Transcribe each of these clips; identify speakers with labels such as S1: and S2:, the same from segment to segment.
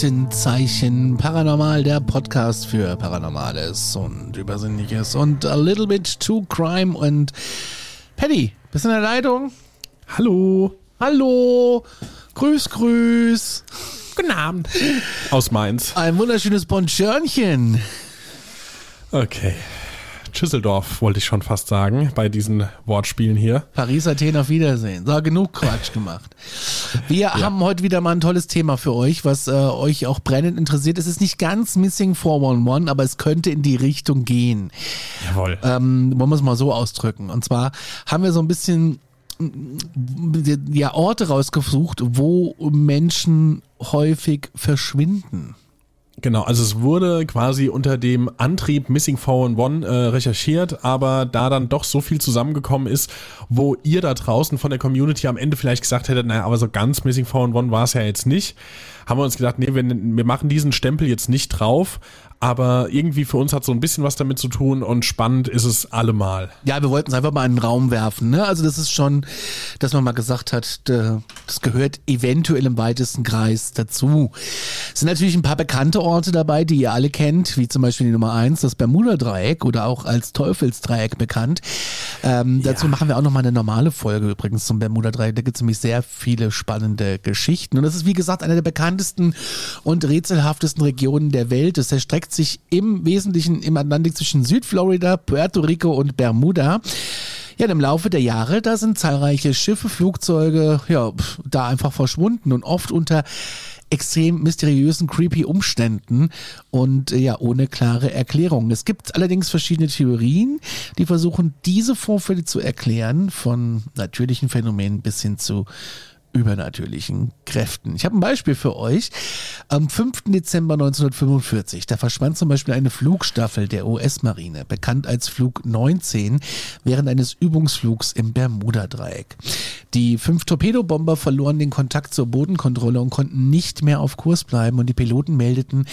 S1: Aktenzeichen Paranormal, der Podcast für Paranormales und Übersinnliches und a little bit to crime und Paddy, bist du in der Leitung?
S2: Hallo.
S1: Hallo. Grüß, grüß.
S2: Guten Abend. Aus Mainz.
S1: Ein wunderschönes Bonchörnchen.
S2: Okay. Schüsseldorf wollte ich schon fast sagen, bei diesen Wortspielen hier.
S1: Paris, Athen, auf Wiedersehen. So, genug Quatsch gemacht. Wir ja. haben heute wieder mal ein tolles Thema für euch, was äh, euch auch brennend interessiert. Es ist nicht ganz Missing 411, aber es könnte in die Richtung gehen.
S2: Jawohl.
S1: Ähm, wollen wir es mal so ausdrücken. Und zwar haben wir so ein bisschen ja, Orte rausgesucht, wo Menschen häufig verschwinden.
S2: Genau, also es wurde quasi unter dem Antrieb Missing 411 äh, recherchiert, aber da dann doch so viel zusammengekommen ist, wo ihr da draußen von der Community am Ende vielleicht gesagt hättet, naja, aber so ganz Missing 411 war es ja jetzt nicht, haben wir uns gedacht, nee, wir, wir machen diesen Stempel jetzt nicht drauf, aber irgendwie für uns hat so ein bisschen was damit zu tun und spannend ist es allemal.
S1: Ja, wir wollten es einfach mal in den Raum werfen. Ne? Also das ist schon, dass man mal gesagt hat, das gehört eventuell im weitesten Kreis dazu. Es sind natürlich ein paar bekannte Orte dabei, die ihr alle kennt, wie zum Beispiel die Nummer eins, das Bermuda-Dreieck oder auch als Teufelsdreieck bekannt. Ähm, ja. Dazu machen wir auch noch mal eine normale Folge übrigens zum Bermuda-Dreieck. Da gibt es nämlich sehr viele spannende Geschichten. Und das ist wie gesagt eine der bekanntesten und rätselhaftesten Regionen der Welt. Erstreckt erstreckt sich im Wesentlichen im Atlantik zwischen Südflorida, Puerto Rico und Bermuda. Ja, im Laufe der Jahre, da sind zahlreiche Schiffe, Flugzeuge, ja, da einfach verschwunden und oft unter extrem mysteriösen, creepy Umständen und äh, ja, ohne klare Erklärung. Es gibt allerdings verschiedene Theorien, die versuchen, diese Vorfälle zu erklären, von natürlichen Phänomenen bis hin zu übernatürlichen Kräften. Ich habe ein Beispiel für euch. Am 5. Dezember 1945, da verschwand zum Beispiel eine Flugstaffel der US-Marine, bekannt als Flug 19, während eines Übungsflugs im Bermuda-Dreieck. Die fünf Torpedobomber verloren den Kontakt zur Bodenkontrolle und konnten nicht mehr auf Kurs bleiben und die Piloten meldeten,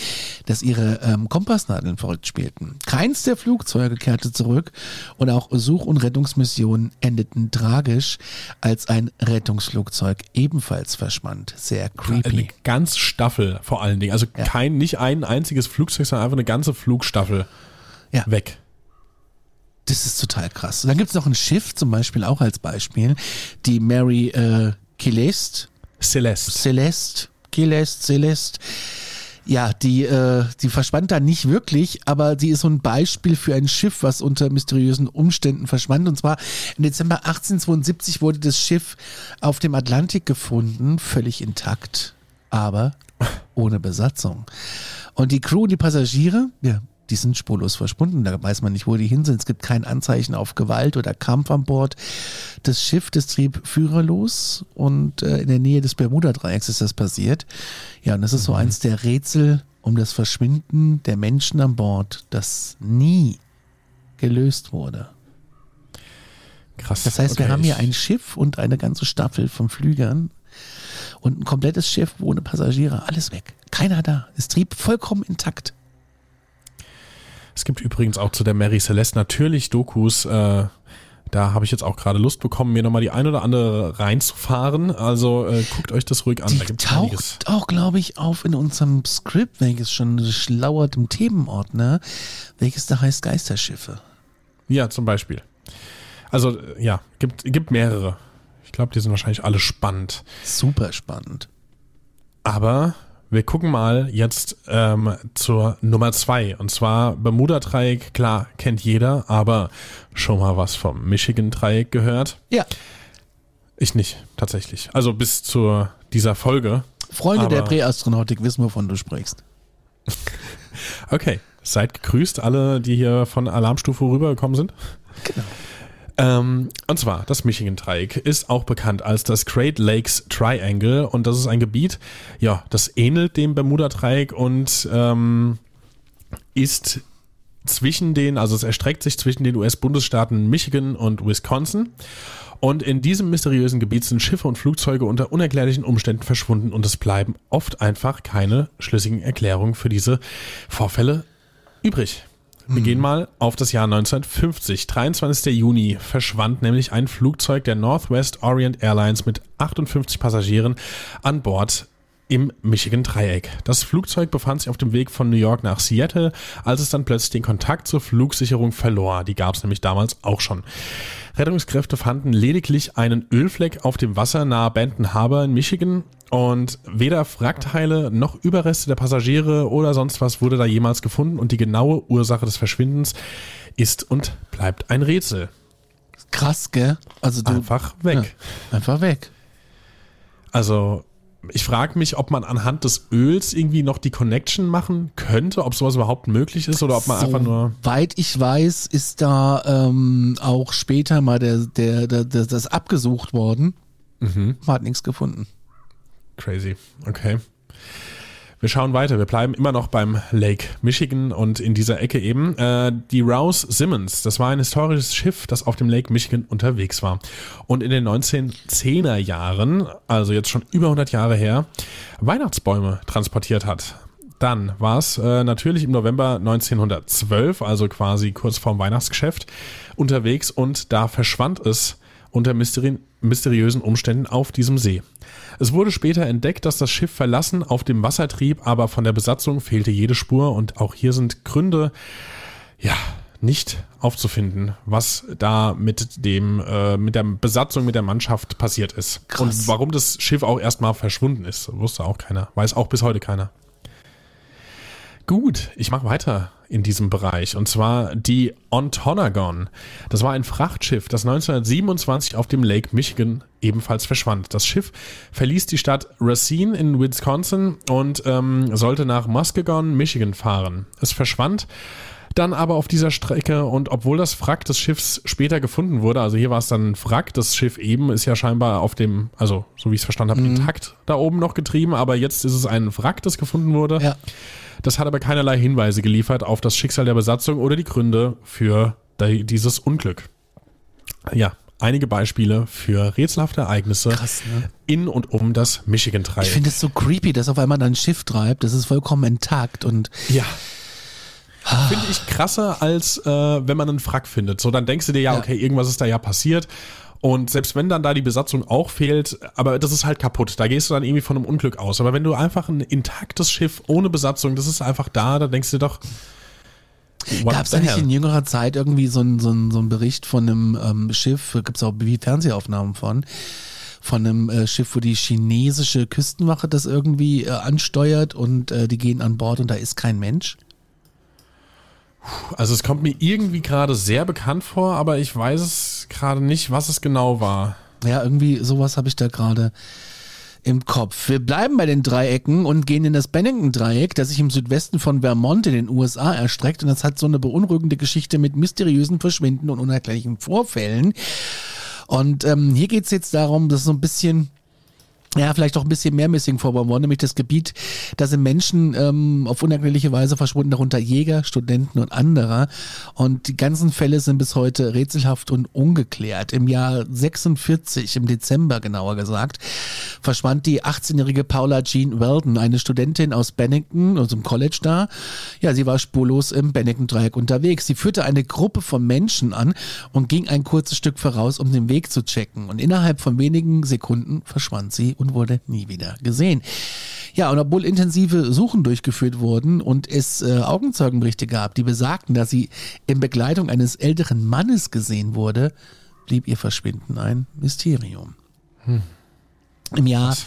S1: dass ihre ähm, Kompassnadeln verrückt spielten. Keins der Flugzeuge kehrte zurück und auch Such- und Rettungsmissionen endeten tragisch, als ein Rettungsflugzeug ebenfalls verschwand. Sehr creepy.
S2: Eine ganze Staffel vor allen Dingen. Also ja. kein, nicht ein einziges Flugzeug, sondern einfach eine ganze Flugstaffel ja. weg.
S1: Das ist total krass. Und dann gibt es noch ein Schiff, zum Beispiel auch als Beispiel, die Mary äh, Celeste.
S2: Celeste.
S1: Celeste. Celeste, Celeste ja, die, äh, die verschwand da nicht wirklich, aber sie ist so ein Beispiel für ein Schiff, was unter mysteriösen Umständen verschwand. Und zwar im Dezember 1872 wurde das Schiff auf dem Atlantik gefunden, völlig intakt, aber ohne Besatzung. Und die Crew und die Passagiere, ja, die sind spurlos verschwunden. Da weiß man nicht, wo die hin sind. Es gibt kein Anzeichen auf Gewalt oder Kampf an Bord. Das Schiff, das trieb führerlos und äh, in der Nähe des Bermuda-Dreiecks ist das passiert. Ja, und das ist so mhm. eins der Rätsel um das Verschwinden der Menschen an Bord, das nie gelöst wurde. Krass. Das heißt, okay. wir haben hier ein Schiff und eine ganze Staffel von Flügern und ein komplettes Schiff ohne Passagiere. Alles weg. Keiner da. Es trieb vollkommen intakt.
S2: Es gibt übrigens auch zu der Mary Celeste natürlich Dokus. Äh, da habe ich jetzt auch gerade Lust bekommen, mir nochmal die ein oder andere reinzufahren. Also äh, guckt euch das ruhig an.
S1: Die da gibt's taucht einiges. auch, glaube ich, auf in unserem Skript, welches schon schlauert im Themenordner, welches da heißt Geisterschiffe.
S2: Ja, zum Beispiel. Also ja, gibt, gibt mehrere. Ich glaube, die sind wahrscheinlich alle spannend.
S1: Super spannend.
S2: Aber wir gucken mal jetzt ähm, zur Nummer zwei. Und zwar Bermuda-Dreieck, klar, kennt jeder, aber schon mal was vom Michigan-Dreieck gehört?
S1: Ja.
S2: Ich nicht, tatsächlich. Also bis zu dieser Folge.
S1: Freunde der
S2: Aber-
S1: Präastronautik wissen, wovon du sprichst.
S2: Okay, seid gegrüßt, alle, die hier von Alarmstufe rübergekommen sind.
S1: Genau.
S2: Ähm, und zwar, das Michigan-Dreieck ist auch bekannt als das Great Lakes Triangle und das ist ein Gebiet, ja, das ähnelt dem Bermuda-Dreieck und ähm, ist zwischen den, also es erstreckt sich zwischen den US-Bundesstaaten Michigan und Wisconsin. Und in diesem mysteriösen Gebiet sind Schiffe und Flugzeuge unter unerklärlichen Umständen verschwunden und es bleiben oft einfach keine schlüssigen Erklärungen für diese Vorfälle übrig. Wir gehen mal auf das Jahr 1950. 23. Juni verschwand nämlich ein Flugzeug der Northwest Orient Airlines mit 58 Passagieren an Bord im Michigan-Dreieck. Das Flugzeug befand sich auf dem Weg von New York nach Seattle, als es dann plötzlich den Kontakt zur Flugsicherung verlor. Die gab es nämlich damals auch schon. Rettungskräfte fanden lediglich einen Ölfleck auf dem Wasser nahe Benton Harbor in Michigan und weder Wrackteile noch Überreste der Passagiere oder sonst was wurde da jemals gefunden und die genaue Ursache des Verschwindens ist und bleibt ein Rätsel.
S1: Krass, gell? Also du.
S2: Einfach weg.
S1: Ja, einfach weg.
S2: Also ich frage mich, ob man anhand des Öls irgendwie noch die Connection machen könnte, ob sowas überhaupt möglich ist oder ob man einfach nur.
S1: Weit ich weiß, ist da ähm, auch später mal der, der, der, der, das abgesucht worden.
S2: Mhm.
S1: Man hat nichts gefunden.
S2: Crazy. Okay. Wir schauen weiter. Wir bleiben immer noch beim Lake Michigan und in dieser Ecke eben. Äh, die Rouse Simmons, das war ein historisches Schiff, das auf dem Lake Michigan unterwegs war. Und in den 1910er Jahren, also jetzt schon über 100 Jahre her, Weihnachtsbäume transportiert hat. Dann war es äh, natürlich im November 1912, also quasi kurz vorm Weihnachtsgeschäft, unterwegs und da verschwand es unter mysteri mysteriösen Umständen auf diesem See. Es wurde später entdeckt, dass das Schiff verlassen auf dem Wasser trieb, aber von der Besatzung fehlte jede Spur und auch hier sind Gründe, ja, nicht aufzufinden, was da mit dem, äh, mit der Besatzung, mit der Mannschaft passiert ist.
S1: Krass.
S2: Und warum das Schiff auch erstmal verschwunden ist, wusste auch keiner. Weiß auch bis heute keiner. Gut, ich mache weiter in diesem Bereich. Und zwar die Ontonagon. Das war ein Frachtschiff, das 1927 auf dem Lake Michigan ebenfalls verschwand. Das Schiff verließ die Stadt Racine in Wisconsin und ähm, sollte nach Muskegon, Michigan fahren. Es verschwand dann aber auf dieser Strecke und obwohl das Wrack des Schiffs später gefunden wurde, also hier war es dann ein Wrack, das Schiff eben ist ja scheinbar auf dem, also so wie ich es verstanden habe, intakt da oben noch getrieben, aber jetzt ist es ein Wrack, das gefunden wurde.
S1: Ja.
S2: Das hat aber keinerlei Hinweise geliefert auf das Schicksal der Besatzung oder die Gründe für die- dieses Unglück. Ja, einige Beispiele für rätselhafte Ereignisse
S1: Krass, ne?
S2: in und um das
S1: Ich
S2: Michigan-Dreieck.
S1: finde es so creepy, dass auf einmal dann ein Schiff treibt. Das ist vollkommen intakt und
S2: Ja. Finde ich krasser, als äh, wenn man einen Wrack findet. So, dann denkst du dir, ja,
S1: Ja.
S2: okay, irgendwas ist da ja passiert. Und selbst wenn dann da die Besatzung auch fehlt, aber das ist halt kaputt. Da gehst du dann irgendwie von einem Unglück aus. Aber wenn du einfach ein intaktes Schiff ohne Besatzung, das ist einfach da, da denkst du doch.
S1: Gab es da nicht in jüngerer Zeit irgendwie so ein, so ein, so ein Bericht von einem ähm, Schiff, gibt es auch wie Fernsehaufnahmen von, von einem äh, Schiff, wo die chinesische Küstenwache das irgendwie äh, ansteuert und äh, die gehen an Bord und da ist kein Mensch?
S2: Also es kommt mir irgendwie gerade sehr bekannt vor, aber ich weiß es gerade nicht, was es genau war.
S1: Ja, irgendwie sowas habe ich da gerade im Kopf. Wir bleiben bei den Dreiecken und gehen in das Bennington-Dreieck, das sich im Südwesten von Vermont in den USA erstreckt. Und das hat so eine beunruhigende Geschichte mit mysteriösen Verschwinden und unerklärlichen Vorfällen. Und ähm, hier geht's jetzt darum, dass so ein bisschen ja, vielleicht auch ein bisschen mehr Missing vorbauen worden, nämlich das Gebiet, da sind Menschen ähm, auf unerklärliche Weise verschwunden, darunter Jäger, Studenten und anderer. Und die ganzen Fälle sind bis heute rätselhaft und ungeklärt. Im Jahr 46, im Dezember genauer gesagt, verschwand die 18-jährige Paula Jean Weldon, eine Studentin aus Bennington, also im College da. Ja, sie war spurlos im Bennington-Dreieck unterwegs. Sie führte eine Gruppe von Menschen an und ging ein kurzes Stück voraus, um den Weg zu checken. Und innerhalb von wenigen Sekunden verschwand sie und wurde nie wieder gesehen. Ja, und obwohl intensive Suchen durchgeführt wurden und es äh, Augenzeugenberichte gab, die besagten, dass sie in Begleitung eines älteren Mannes gesehen wurde, blieb ihr Verschwinden ein Mysterium. Im Jahr, ja?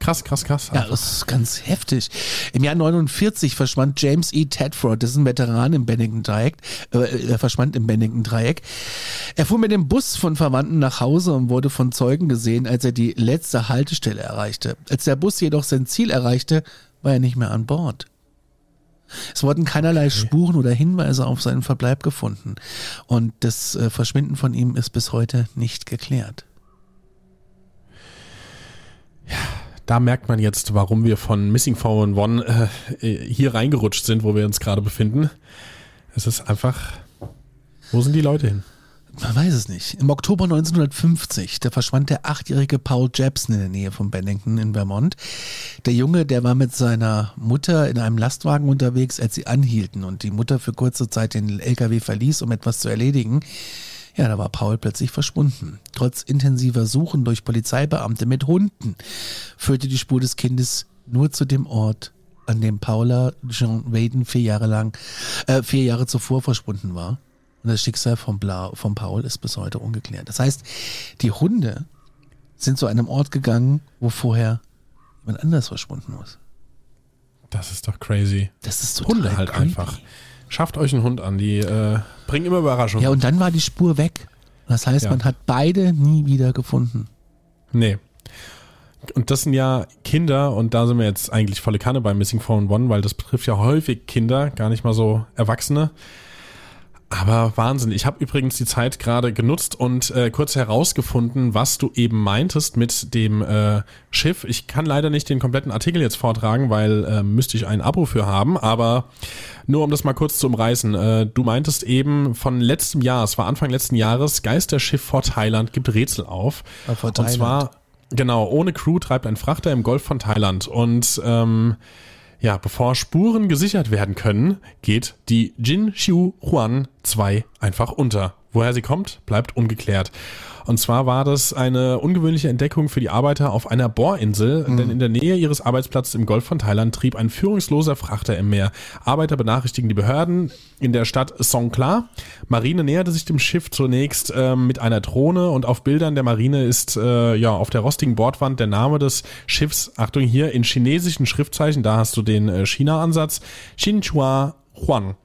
S2: Krass, krass, krass.
S1: Ja, das ist ganz heftig. Im Jahr 49 verschwand James E. Tedford, das ist ein Veteran im Bennington-Dreieck, äh, er verschwand im Bennington-Dreieck. Er fuhr mit dem Bus von Verwandten nach Hause und wurde von Zeugen gesehen, als er die letzte Haltestelle erreichte. Als der Bus jedoch sein Ziel erreichte, war er nicht mehr an Bord. Es wurden keinerlei okay. Spuren oder Hinweise auf seinen Verbleib gefunden. Und das äh, Verschwinden von ihm ist bis heute nicht geklärt.
S2: Ja, da merkt man jetzt, warum wir von Missing 411 äh, hier reingerutscht sind, wo wir uns gerade befinden. Es ist einfach, wo sind die Leute hin?
S1: Man weiß es nicht. Im Oktober 1950, da verschwand der achtjährige Paul Jepson in der Nähe von Bennington in Vermont. Der Junge, der war mit seiner Mutter in einem Lastwagen unterwegs, als sie anhielten und die Mutter für kurze Zeit den LKW verließ, um etwas zu erledigen. Ja, da war Paul plötzlich verschwunden. Trotz intensiver Suchen durch Polizeibeamte mit Hunden führte die Spur des Kindes nur zu dem Ort, an dem Paula Jean Waden vier Jahre lang, äh, vier Jahre zuvor verschwunden war. Und das Schicksal von, Blau, von Paul ist bis heute ungeklärt. Das heißt, die Hunde sind zu einem Ort gegangen, wo vorher jemand anders verschwunden ist.
S2: Das ist doch crazy.
S1: Das ist
S2: total Hunde halt creepy. einfach. Schafft euch einen Hund an, die äh, bringen immer Überraschungen.
S1: Ja, und dann war die Spur weg. Das heißt, ja. man hat beide nie wieder gefunden.
S2: Nee. Und das sind ja Kinder, und da sind wir jetzt eigentlich volle Kanne bei Missing Phone One, weil das betrifft ja häufig Kinder, gar nicht mal so Erwachsene. Aber Wahnsinn. Ich habe übrigens die Zeit gerade genutzt und äh, kurz herausgefunden, was du eben meintest mit dem äh, Schiff. Ich kann leider nicht den kompletten Artikel jetzt vortragen, weil äh, müsste ich ein Abo für haben. Aber nur um das mal kurz zu umreißen. Äh, du meintest eben von letztem Jahr, es war Anfang letzten Jahres, Geisterschiff vor Thailand gibt Rätsel auf.
S1: Ja, vor Thailand. Und zwar,
S2: genau, ohne Crew treibt ein Frachter im Golf von Thailand. Und ähm, ja, bevor Spuren gesichert werden können, geht die Jin Xiu Huan 2 einfach unter. Woher sie kommt, bleibt ungeklärt. Und zwar war das eine ungewöhnliche Entdeckung für die Arbeiter auf einer Bohrinsel, mhm. denn in der Nähe ihres Arbeitsplatzes im Golf von Thailand trieb ein führungsloser Frachter im Meer. Arbeiter benachrichtigen die Behörden in der Stadt Songkla. Marine näherte sich dem Schiff zunächst äh, mit einer Drohne und auf Bildern der Marine ist äh, ja auf der rostigen Bordwand der Name des Schiffs, Achtung hier, in chinesischen Schriftzeichen, da hast du den äh, China-Ansatz, Xinhua Huang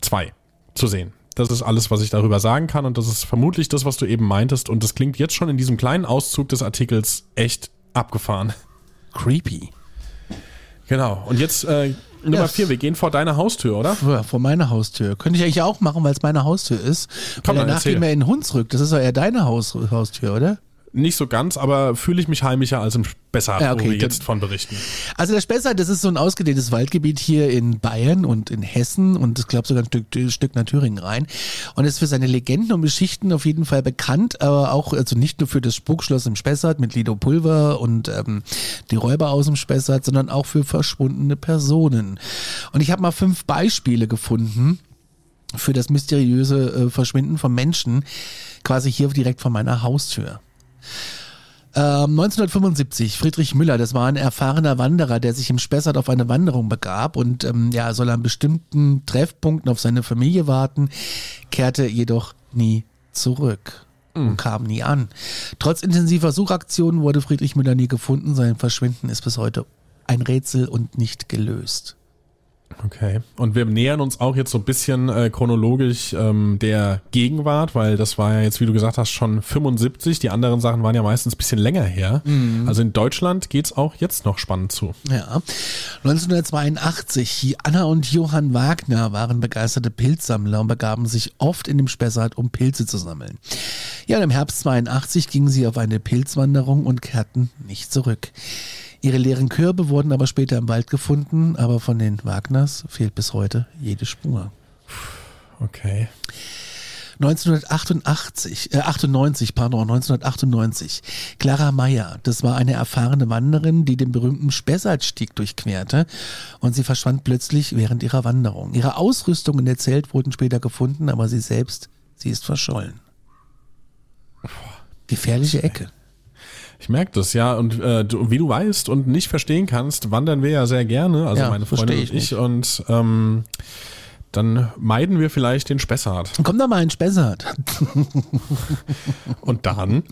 S2: 2 zu sehen. Das ist alles, was ich darüber sagen kann und das ist vermutlich das, was du eben meintest und das klingt jetzt schon in diesem kleinen Auszug des Artikels echt abgefahren.
S1: Creepy.
S2: Genau. Und jetzt äh, Nummer ja. vier, wir gehen vor deine Haustür, oder?
S1: Vor, vor meine Haustür. Könnte ich eigentlich auch machen, weil es meine Haustür ist. Komm, weil danach gehen wir in Hunsrück. Das ist ja eher deine Haus, Haustür, oder?
S2: Nicht so ganz, aber fühle ich mich heimischer als im Spessart, ja, okay, wo wir jetzt von berichten.
S1: Also der Spessart, das ist so ein ausgedehntes Waldgebiet hier in Bayern und in Hessen und ich glaube sogar ein Stück, ein Stück nach Thüringen rein und ist für seine Legenden und Geschichten auf jeden Fall bekannt, aber auch also nicht nur für das Spukschloss im Spessart mit Lido Pulver und ähm, die Räuber aus dem Spessart, sondern auch für verschwundene Personen. Und ich habe mal fünf Beispiele gefunden für das mysteriöse äh, Verschwinden von Menschen, quasi hier direkt vor meiner Haustür. 1975, ähm, Friedrich Müller, das war ein erfahrener Wanderer, der sich im Spessart auf eine Wanderung begab und ähm, ja, soll an bestimmten Treffpunkten auf seine Familie warten, kehrte jedoch nie zurück und mhm. kam nie an. Trotz intensiver Suchaktionen wurde Friedrich Müller nie gefunden, sein Verschwinden ist bis heute ein Rätsel und nicht gelöst.
S2: Okay. Und wir nähern uns auch jetzt so ein bisschen äh, chronologisch ähm, der Gegenwart, weil das war ja jetzt, wie du gesagt hast, schon 75. Die anderen Sachen waren ja meistens ein bisschen länger her. Mhm. Also in Deutschland geht's auch jetzt noch spannend zu.
S1: Ja. 1982, Anna und Johann Wagner waren begeisterte Pilzsammler und begaben sich oft in dem Spessart, um Pilze zu sammeln. Ja, und im Herbst 82 gingen sie auf eine Pilzwanderung und kehrten nicht zurück. Ihre leeren Körbe wurden aber später im Wald gefunden, aber von den Wagners fehlt bis heute jede Spur.
S2: Okay.
S1: 1988, äh, 98, pardon, 1998. Clara Meyer, das war eine erfahrene Wanderin, die den berühmten Spessartstieg durchquerte und sie verschwand plötzlich während ihrer Wanderung. Ihre Ausrüstung in der Zelt wurden später gefunden, aber sie selbst, sie ist verschollen. Gefährliche Ecke.
S2: Ich merke das, ja. Und äh, du, wie du weißt und nicht verstehen kannst, wandern wir ja sehr gerne, also ja, meine Freundin ich und ich. Und ähm, dann meiden wir vielleicht den Spessart.
S1: Komm doch mal in Spessart.
S2: Und dann?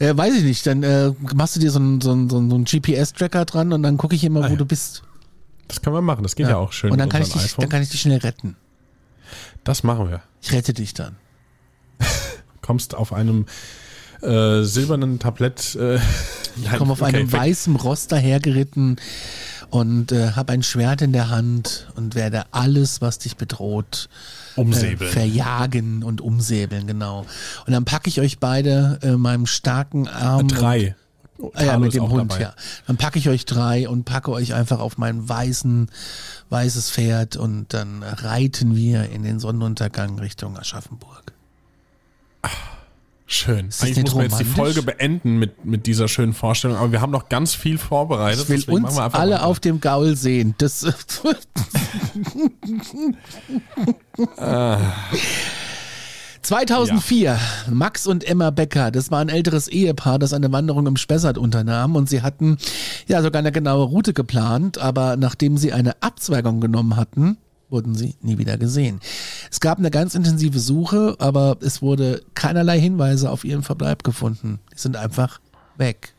S1: Äh, weiß ich nicht, dann äh, machst du dir so einen so so einen GPS-Tracker dran und dann gucke ich immer,
S2: Ah,
S1: wo
S2: ja.
S1: du bist.
S2: Das können wir machen, das geht ja, auch schön
S1: Und dann kann, ich dich,
S2: iPhone.
S1: dann kann ich dich schnell retten.
S2: das machen wir.
S1: Ich rette dich dann.
S2: Kommst auf einem äh, silbernen Tablett. Äh,
S1: Ich komme auf einem weißen Ross dahergeritten und äh, habe ein Schwert in der Hand und werde alles, was dich bedroht, äh,
S2: Umsäbeln.
S1: verjagen und umsäbeln, genau. Und dann packe ich euch beide äh, meinem starken Arm.
S2: Drei.
S1: Und, ah, ja, mit dem Hund,
S2: dabei.
S1: ja. Dann packe ich euch drei und packe euch einfach auf mein weißen, weißes Pferd und dann reiten wir in den Sonnenuntergang Richtung Aschaffenburg.
S2: Schön.
S1: das
S2: Eigentlich muss man jetzt die? Folge beenden mit, mit dieser schönen Vorstellung, aber wir haben noch ganz viel vorbereitet.
S1: Ich will uns
S2: machen wir einfach
S1: alle auf dem Gaul sehen. Das
S2: Ah.
S1: 2004, Max und Emma Becker, das war ein älteres Ehepaar, das eine Wanderung im Spessart unternahm und sie hatten ja sogar eine genaue Route geplant, aber nachdem sie eine Abzweigung genommen hatten, wurden sie nie wieder gesehen. Es gab eine ganz intensive Suche, aber es wurde keinerlei Hinweise auf ihren Verbleib gefunden. Die sind einfach weg.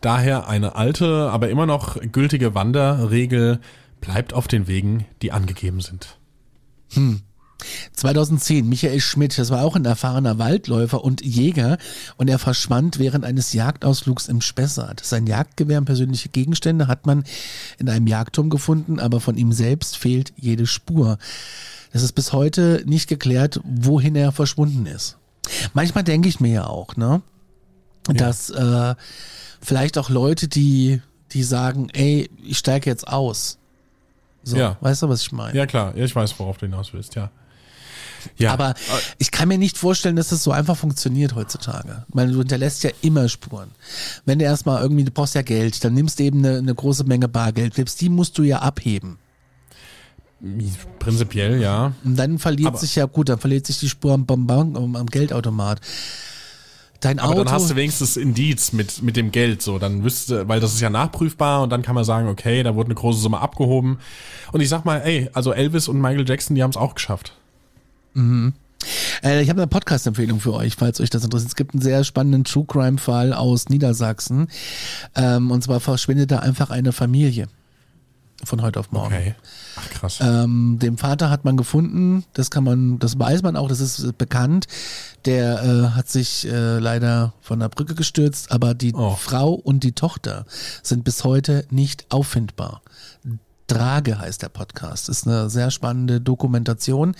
S2: Daher eine alte, aber immer noch gültige Wanderregel, bleibt auf den Wegen, die angegeben sind.
S1: 2010, Michael Schmidt, das war auch ein erfahrener Waldläufer und Jäger und er verschwand während eines Jagdausflugs im Spessart. Sein Jagdgewehr und persönliche Gegenstände hat man in einem Jagdturm gefunden, aber von ihm selbst fehlt jede Spur. Es ist bis heute nicht geklärt, wohin er verschwunden ist. Manchmal denke ich mir ja auch, ne, dass äh, vielleicht auch Leute, die, die sagen, ey, ich steige jetzt aus. So,
S2: Ja.
S1: weißt du, was ich meine?
S2: Ja klar, ich weiß, worauf du hinaus willst, ja. Ja,
S1: Aber ich kann mir nicht vorstellen, dass das so einfach funktioniert heutzutage. Ich meine, du hinterlässt ja immer Spuren. Wenn du erstmal irgendwie, du brauchst ja Geld, dann nimmst du eben eine, eine große Menge Bargeld. Selbst die musst du ja abheben.
S2: prinzipiell ja.
S1: Und dann verliert
S2: Aber-
S1: sich ja, gut, dann verliert sich die Spur am, am, am, am Geldautomat. Dein
S2: Aber
S1: Auto.
S2: dann hast du wenigstens Indiz mit, mit dem Geld, so. Dann wüsste, weil das ist ja nachprüfbar und dann kann man sagen, okay, da wurde eine große Summe abgehoben. Und ich sag mal, ey, also Elvis und Michael Jackson, die haben es auch geschafft.
S1: Äh, ich habe eine Podcast-Empfehlung für euch, falls euch das interessiert. Es gibt einen sehr spannenden True Crime-Fall aus Niedersachsen. Ähm, und zwar verschwindet da einfach eine Familie. Von heute auf morgen.
S2: Okay. Ach krass.
S1: Ähm, den Vater hat man gefunden, das kann man, das weiß man auch, das ist bekannt. Der äh, hat sich äh, leider von der Brücke gestürzt, aber die
S2: Oh.
S1: Frau und die Tochter sind bis heute nicht auffindbar. Drage heißt der Podcast. Ist eine sehr spannende Dokumentation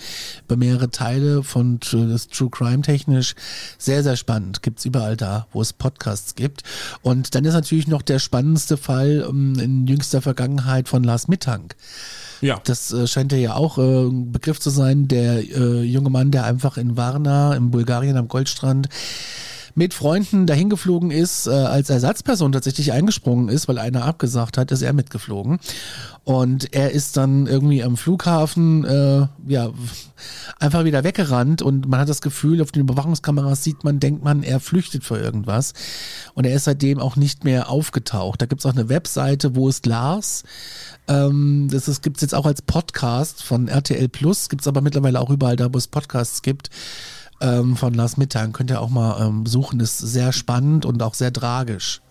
S1: über mehrere Teile von das True Crime technisch. Sehr, sehr spannend. Gibt's überall da, wo es Podcasts gibt. Und dann ist natürlich noch der spannendste Fall ähm, in jüngster Vergangenheit von Lars Mittank.
S2: ja.
S1: Das äh, scheint ja auch äh, ein Begriff zu sein, der äh, junge Mann, der einfach in Varna, in Bulgarien am Goldstrand, mit Freunden dahin geflogen ist, äh, als Ersatzperson tatsächlich eingesprungen ist, weil einer abgesagt hat, ist er mitgeflogen. Und er ist dann irgendwie am Flughafen äh, ja einfach wieder weggerannt und man hat das Gefühl, auf den Überwachungskameras sieht man, denkt man, er flüchtet vor irgendwas. Und er ist seitdem auch nicht mehr aufgetaucht. Da gibt's auch eine Webseite, wo ist Lars? Ähm, das ist, gibt's jetzt auch als Podcast von RTL Plus, gibt's aber mittlerweile auch überall da, wo es Podcasts gibt. Ähm, von Lars Mittag könnt ihr auch mal ähm, suchen. Ist sehr spannend und auch sehr tragisch.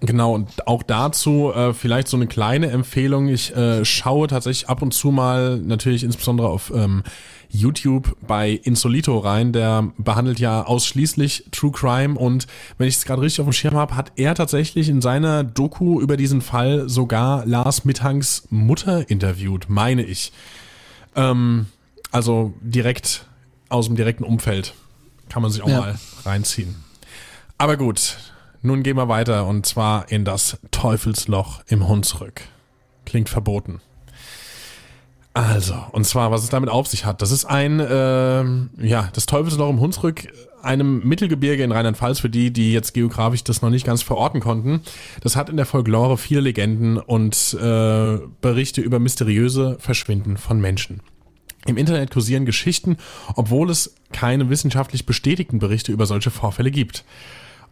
S2: Genau, und auch dazu äh, vielleicht so eine kleine Empfehlung. Ich äh, schaue tatsächlich ab und zu mal, natürlich insbesondere auf ähm, YouTube bei Insolito rein. Der behandelt ja ausschließlich True Crime und wenn ich es gerade richtig auf dem Schirm habe, hat er tatsächlich in seiner Doku über diesen Fall sogar Lars Mittanks Mutter interviewt, meine ich. Ähm, also direkt aus dem direkten Umfeld. Kann man sich auch
S1: Ja.
S2: mal reinziehen. Aber gut, nun gehen wir weiter und zwar in das Teufelsloch im Hunsrück. Klingt verboten. Also, und zwar, was es damit auf sich hat. Das ist ein, ähm, ja, das Teufelsloch im Hunsrück, einem Mittelgebirge in Rheinland-Pfalz, für die, die jetzt geografisch das noch nicht ganz verorten konnten. Das hat in der Folklore viele Legenden und äh, Berichte über mysteriöse Verschwinden von Menschen. Im Internet kursieren Geschichten, obwohl es keine wissenschaftlich bestätigten Berichte über solche Vorfälle gibt.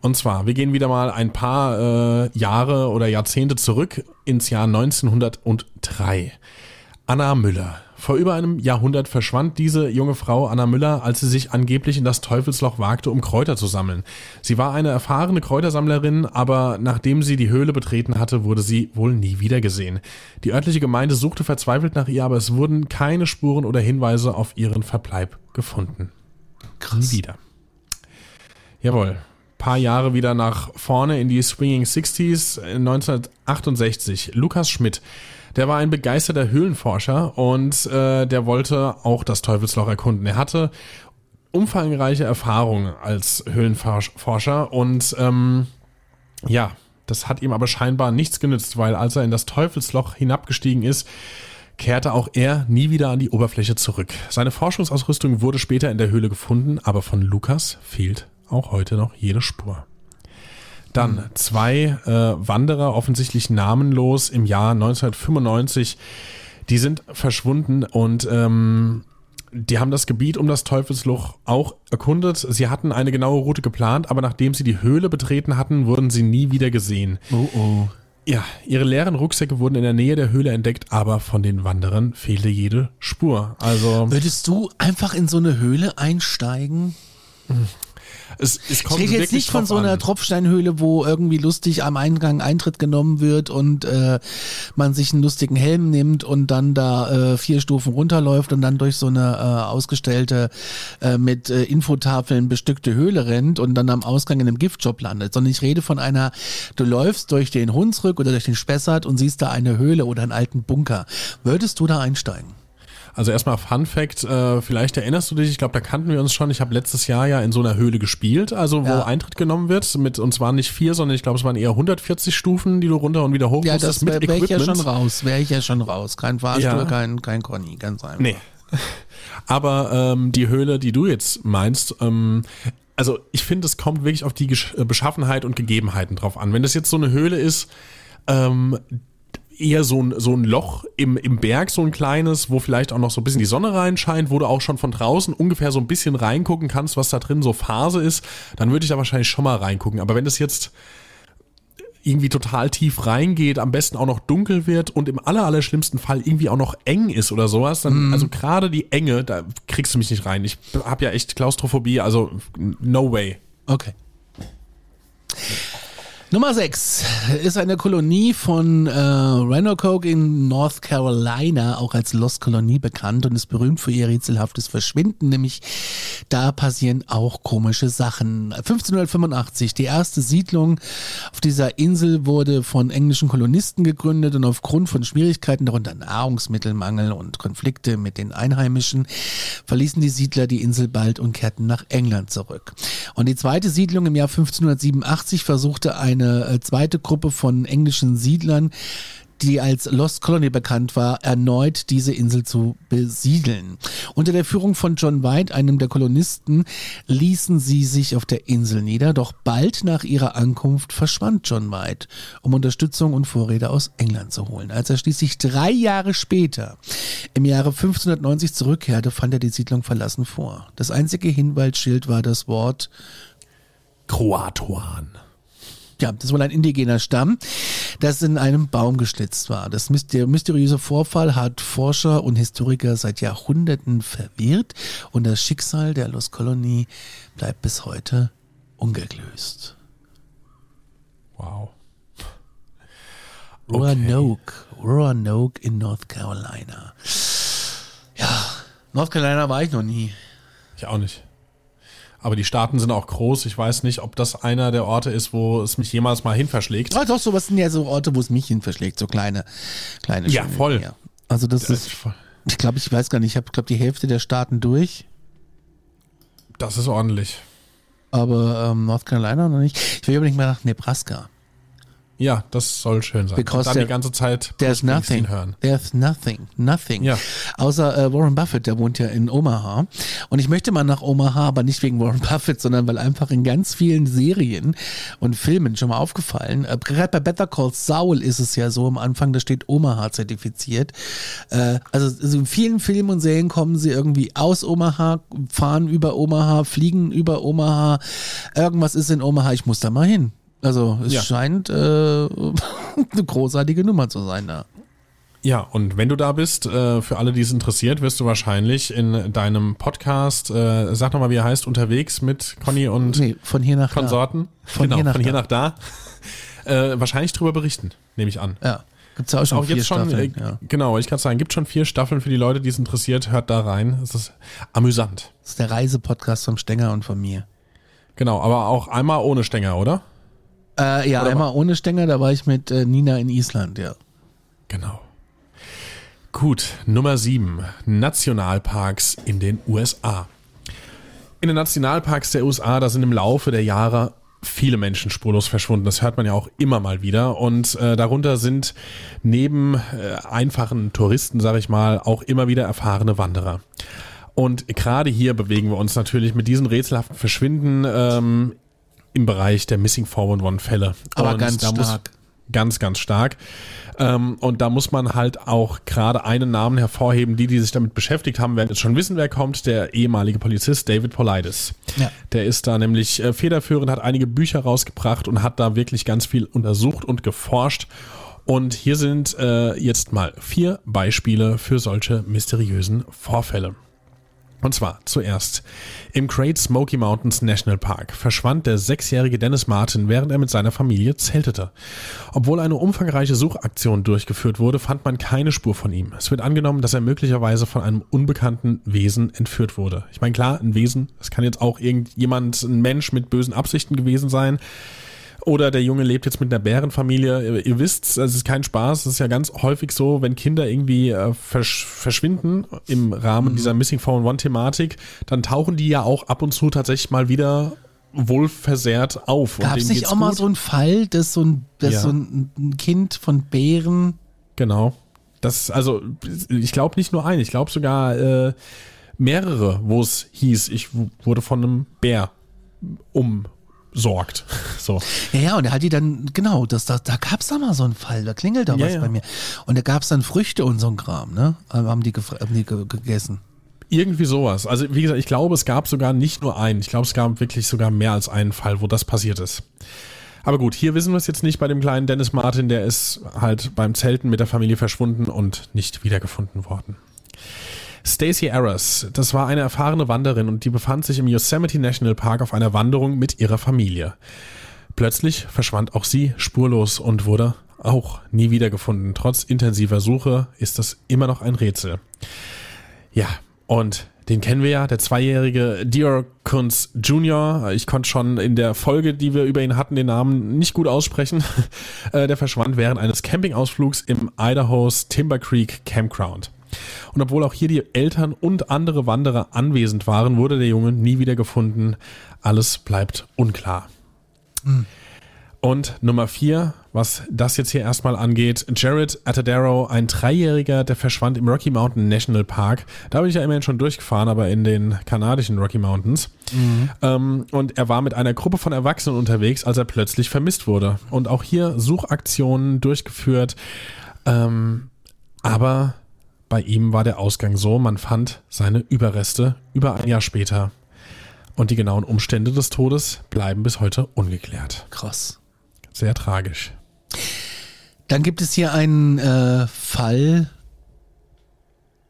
S2: Und zwar, wir gehen wieder mal ein paar äh, Jahre oder Jahrzehnte zurück ins Jahr 1903. Anna Müller. Vor über einem Jahrhundert verschwand diese junge Frau Anna Müller, als sie sich angeblich in das Teufelsloch wagte, um Kräuter zu sammeln. Sie war eine erfahrene Kräutersammlerin, aber nachdem sie die Höhle betreten hatte, wurde sie wohl nie wieder gesehen. Die örtliche Gemeinde suchte verzweifelt nach ihr, aber es wurden keine Spuren oder Hinweise auf ihren Verbleib gefunden.
S1: Krass.
S2: Nie wieder. Jawohl. Paar Jahre wieder nach vorne in die Swinging 60s. 1968. Lukas Schmidt. Der war ein begeisterter Höhlenforscher und äh, der wollte auch das Teufelsloch erkunden. Er hatte umfangreiche Erfahrung als Höhlenforscher und ähm, ja, das hat ihm aber scheinbar nichts genützt, weil als er in das Teufelsloch hinabgestiegen ist, kehrte auch er nie wieder an die Oberfläche zurück. Seine Forschungsausrüstung wurde später in der Höhle gefunden, aber von Lukas fehlt auch heute noch jede Spur. Dann zwei äh, Wanderer, offensichtlich namenlos, im Jahr 1995. Die sind verschwunden und ähm, die haben das Gebiet um das Teufelsloch auch erkundet. Sie hatten eine genaue Route geplant, aber nachdem sie die Höhle betreten hatten, wurden sie nie wieder gesehen.
S1: Oh oh.
S2: Ja, ihre leeren Rucksäcke wurden in der Nähe der Höhle entdeckt, aber von den Wanderern fehlte jede Spur. Also
S1: Würdest du einfach in so eine Höhle einsteigen?
S2: Es, es
S1: Ich
S2: kommt
S1: rede jetzt nicht von so einer
S2: an.
S1: Tropfsteinhöhle, wo irgendwie lustig am Eingang Eintritt genommen wird und äh, man sich einen lustigen Helm nimmt und dann da äh, vier Stufen runterläuft und dann durch so eine äh, ausgestellte äh, mit äh, Infotafeln bestückte Höhle rennt und dann am Ausgang in einem Giftshop landet, sondern ich rede von einer, du läufst durch den Hunsrück oder durch den Spessart und siehst da eine Höhle oder einen alten Bunker. Würdest du da einsteigen?
S2: Also erstmal Fun Fact, äh, vielleicht erinnerst du dich, ich glaube, da kannten wir uns schon. Ich habe letztes Jahr ja in so einer Höhle gespielt, also wo
S1: Ja.
S2: Eintritt genommen wird. Mit, und zwar nicht vier, sondern ich glaube, es waren eher 140 Stufen, die du runter und wieder hoch
S1: Ja,
S2: musstest
S1: das wäre
S2: mit
S1: wär ich ja
S2: Equipment.
S1: schon raus, wäre ich ja schon raus. Kein Fahrstuhl,
S2: Ja.
S1: kein, kein Conny, ganz einfach.
S2: Nee. Aber ähm, die Höhle, die du jetzt meinst, ähm, also ich finde, es kommt wirklich auf die Gesch äh, Beschaffenheit und Gegebenheiten drauf an. Wenn das jetzt so eine Höhle ist, ähm, eher so ein, so ein Loch im, im Berg, so ein kleines, wo vielleicht auch noch so ein bisschen die Sonne reinscheint, wo du auch schon von draußen ungefähr so ein bisschen reingucken kannst, was da drin so Phase ist, dann würde ich da wahrscheinlich schon mal reingucken. Aber wenn das jetzt irgendwie total tief reingeht, am besten auch noch dunkel wird und im aller, aller schlimmsten Fall irgendwie auch noch eng ist oder sowas, dann, also gerade die Enge, da kriegst du mich nicht rein. Ich habe ja echt Klaustrophobie, also no way.
S1: Okay. Nummer 6 ist eine Kolonie von äh, Roanoke in North Carolina, auch als Lost Kolonie bekannt und ist berühmt für ihr rätselhaftes Verschwinden, nämlich da passieren auch komische Sachen. 1585, die erste Siedlung auf dieser Insel wurde von englischen Kolonisten gegründet und aufgrund von Schwierigkeiten, darunter Nahrungsmittelmangel und Konflikte mit den Einheimischen, verließen die Siedler die Insel bald und kehrten nach England zurück. Und die zweite Siedlung im Jahr 1587 versuchte eine äh, zweite Gruppe von englischen Siedlern, die als Lost Colony bekannt war, erneut diese Insel zu besiedeln. Unter der Führung von John White, einem der Kolonisten, ließen sie sich auf der Insel nieder, doch bald nach ihrer Ankunft verschwand John White, um Unterstützung und Vorräte aus England zu holen. Als er schließlich drei Jahre später, im Jahre 1590 zurückkehrte, fand er die Siedlung verlassen vor. Das einzige Hinweisschild war das Wort
S2: Kroatoan.
S1: Ja, das ist wohl ein indigener Stamm, das in einem Baum geschnitzt war. Das der mysteriöse Vorfall hat Forscher und Historiker seit Jahrhunderten verwirrt und das Schicksal der Lost Colony bleibt bis heute ungelöst.
S2: Wow.
S1: Roanoke, Roanoke in North Carolina. Ja, North Carolina war ich noch nie.
S2: Ich auch nicht. Aber die Staaten sind auch groß. Ich weiß nicht, ob das einer der Orte ist, wo es mich jemals mal hin verschlägt.
S1: Ah, doch, sowas sind ja so Orte, wo es mich hin verschlägt, so kleine, kleine
S2: Ja,
S1: schöne
S2: voll.
S1: Dinge. Also das ist, ich glaube, ich weiß gar nicht, ich habe, glaube die Hälfte der Staaten durch.
S2: Das ist ordentlich.
S1: aber ähm, North Carolina noch nicht. Ich will unbedingt mal nach Nebraska.
S2: Ja, das soll schön sein.
S1: Because
S2: dann die ganze Zeit
S1: There's nothing.
S2: hören.
S1: There's nothing. Nothing.
S2: Ja.
S1: Außer äh, Warren Buffett, der wohnt ja in Omaha. Und ich möchte mal nach Omaha, aber nicht wegen Warren Buffett, sondern weil einfach in ganz vielen Serien und Filmen schon mal aufgefallen, äh, gerade bei Better Call Saul ist es ja so am Anfang, da steht Omaha zertifiziert. Äh, also, also in vielen Filmen und Serien kommen sie irgendwie aus Omaha, fahren über Omaha, fliegen über Omaha. Irgendwas ist in Omaha, ich muss da mal hin. Also es
S2: Ja.
S1: scheint äh, eine großartige Nummer zu sein da.
S2: Ja, und wenn du da bist, äh, für alle, die es interessiert, wirst du wahrscheinlich in deinem Podcast, äh, sag nochmal, wie er heißt, unterwegs mit Conny und
S1: Nee, von hier nach
S2: Konsorten.
S1: Von
S2: genau,
S1: hier nach
S2: von hier
S1: da.
S2: nach da. Äh, wahrscheinlich drüber berichten, nehme ich an.
S1: da. Ja. Gibt's ja auch schon
S2: Auch
S1: vier
S2: jetzt schon,
S1: Staffeln.
S2: äh,
S1: ja.
S2: genau, ich gerade sagen, gibt schon vier Staffeln für die Leute, die es interessiert, hört da rein. Es ist amüsant.
S1: Das ist der Reisepodcast vom Stenger und von mir.
S2: Genau, aber auch einmal ohne Stänger, oder?
S1: Äh, ja,
S2: Oder
S1: einmal ohne Stenger, da war ich mit äh, Nina in Island, ja.
S2: Genau. Gut, Nummer 7. Nationalparks in den USA. In den Nationalparks der USA, da sind im Laufe der Jahre viele Menschen spurlos verschwunden. Das hört man ja auch immer mal wieder. Und äh, darunter sind neben äh, einfachen Touristen, sage ich mal, auch immer wieder erfahrene Wanderer. Und gerade hier bewegen wir uns natürlich mit diesen rätselhaften Verschwinden ähm, im Bereich der Missing 411-Fälle.
S1: Aber
S2: Und
S1: ganz
S2: da muss-
S1: stark.
S2: Ganz, ganz stark. Ähm, und da muss man halt auch gerade einen Namen hervorheben. Die, die sich damit beschäftigt haben, werden jetzt schon wissen, wer kommt. Der ehemalige Polizist David Politis.
S1: Ja.
S2: Der ist da nämlich äh, federführend, hat einige Bücher rausgebracht und hat da wirklich ganz viel untersucht und geforscht. Und hier sind äh, jetzt mal vier Beispiele für solche mysteriösen Vorfälle. Und zwar zuerst. Im Great Smoky Mountains National Park verschwand der sechsjährige Dennis Martin, während er mit seiner Familie zeltete. Obwohl eine umfangreiche Suchaktion durchgeführt wurde, fand man keine Spur von ihm. Es wird angenommen, dass er möglicherweise von einem unbekannten Wesen entführt wurde. Ich meine, klar, ein Wesen, das kann jetzt auch irgendjemand, ein Mensch mit bösen Absichten gewesen sein. Oder der Junge lebt jetzt mit einer Bärenfamilie. Ihr, ihr wisst, es ist kein Spaß. Es ist ja ganz häufig so, wenn Kinder irgendwie äh, versch verschwinden im Rahmen dieser Missing 411-Thematik, dann tauchen die ja auch ab und zu tatsächlich mal wieder wohlversehrt auf.
S1: Gab es nicht auch mal
S2: gut.
S1: so einen Fall, dass so ein, dass
S2: Ja.
S1: so ein, Kind von Bären
S2: Genau. Das, also, ich glaube nicht nur ein, ich glaube sogar äh, mehrere, wo es hieß, ich wurde von einem Bär umsorgt. So.
S1: Ja, ja, und er hat die dann, genau, das, da, da gab es da mal so einen Fall, da klingelt da
S2: Ja,
S1: was
S2: ja.
S1: bei mir. Und da gab es dann Früchte und so ein Kram, ne? Haben die, haben die ge gegessen.
S2: Irgendwie sowas. Also wie gesagt, ich glaube, es gab sogar nicht nur einen. Ich glaube, es gab wirklich sogar mehr als einen Fall, wo das passiert ist. Aber gut, hier wissen wir es jetzt nicht bei dem kleinen Dennis Martin, der ist halt beim Zelten mit der Familie verschwunden und nicht wiedergefunden worden. Stacey Arras, das war eine erfahrene Wanderin und die befand sich im Yosemite National Park auf einer Wanderung mit ihrer Familie. Plötzlich verschwand auch sie spurlos und wurde auch nie wiedergefunden. Trotz intensiver Suche ist das immer noch ein Rätsel. Ja, und den kennen wir ja, der zweijährige Dior Kunz Jr. Ich konnte schon in der Folge, die wir über ihn hatten, den Namen nicht gut aussprechen. Äh, der verschwand während eines Campingausflugs im Idahos Timber Creek Campground. Und obwohl auch hier die Eltern und andere Wanderer anwesend waren, wurde der Junge nie wieder gefunden. Alles bleibt unklar. Und Nummer vier, was das jetzt hier erstmal angeht, Jared Atadero, ein Dreijähriger, der verschwand im Rocky Mountain National Park. Da bin ich ja immerhin schon durchgefahren, aber in den kanadischen Rocky Mountains. Ähm, und er war mit einer Gruppe von Erwachsenen unterwegs, als er plötzlich vermisst wurde. Und auch hier Suchaktionen durchgeführt. Ähm, aber bei ihm war der Ausgang so, man fand seine Überreste über ein Jahr später. Und die genauen Umstände des Todes bleiben bis heute ungeklärt.
S1: Krass.
S2: Sehr tragisch.
S1: Dann gibt es hier einen äh, Fall,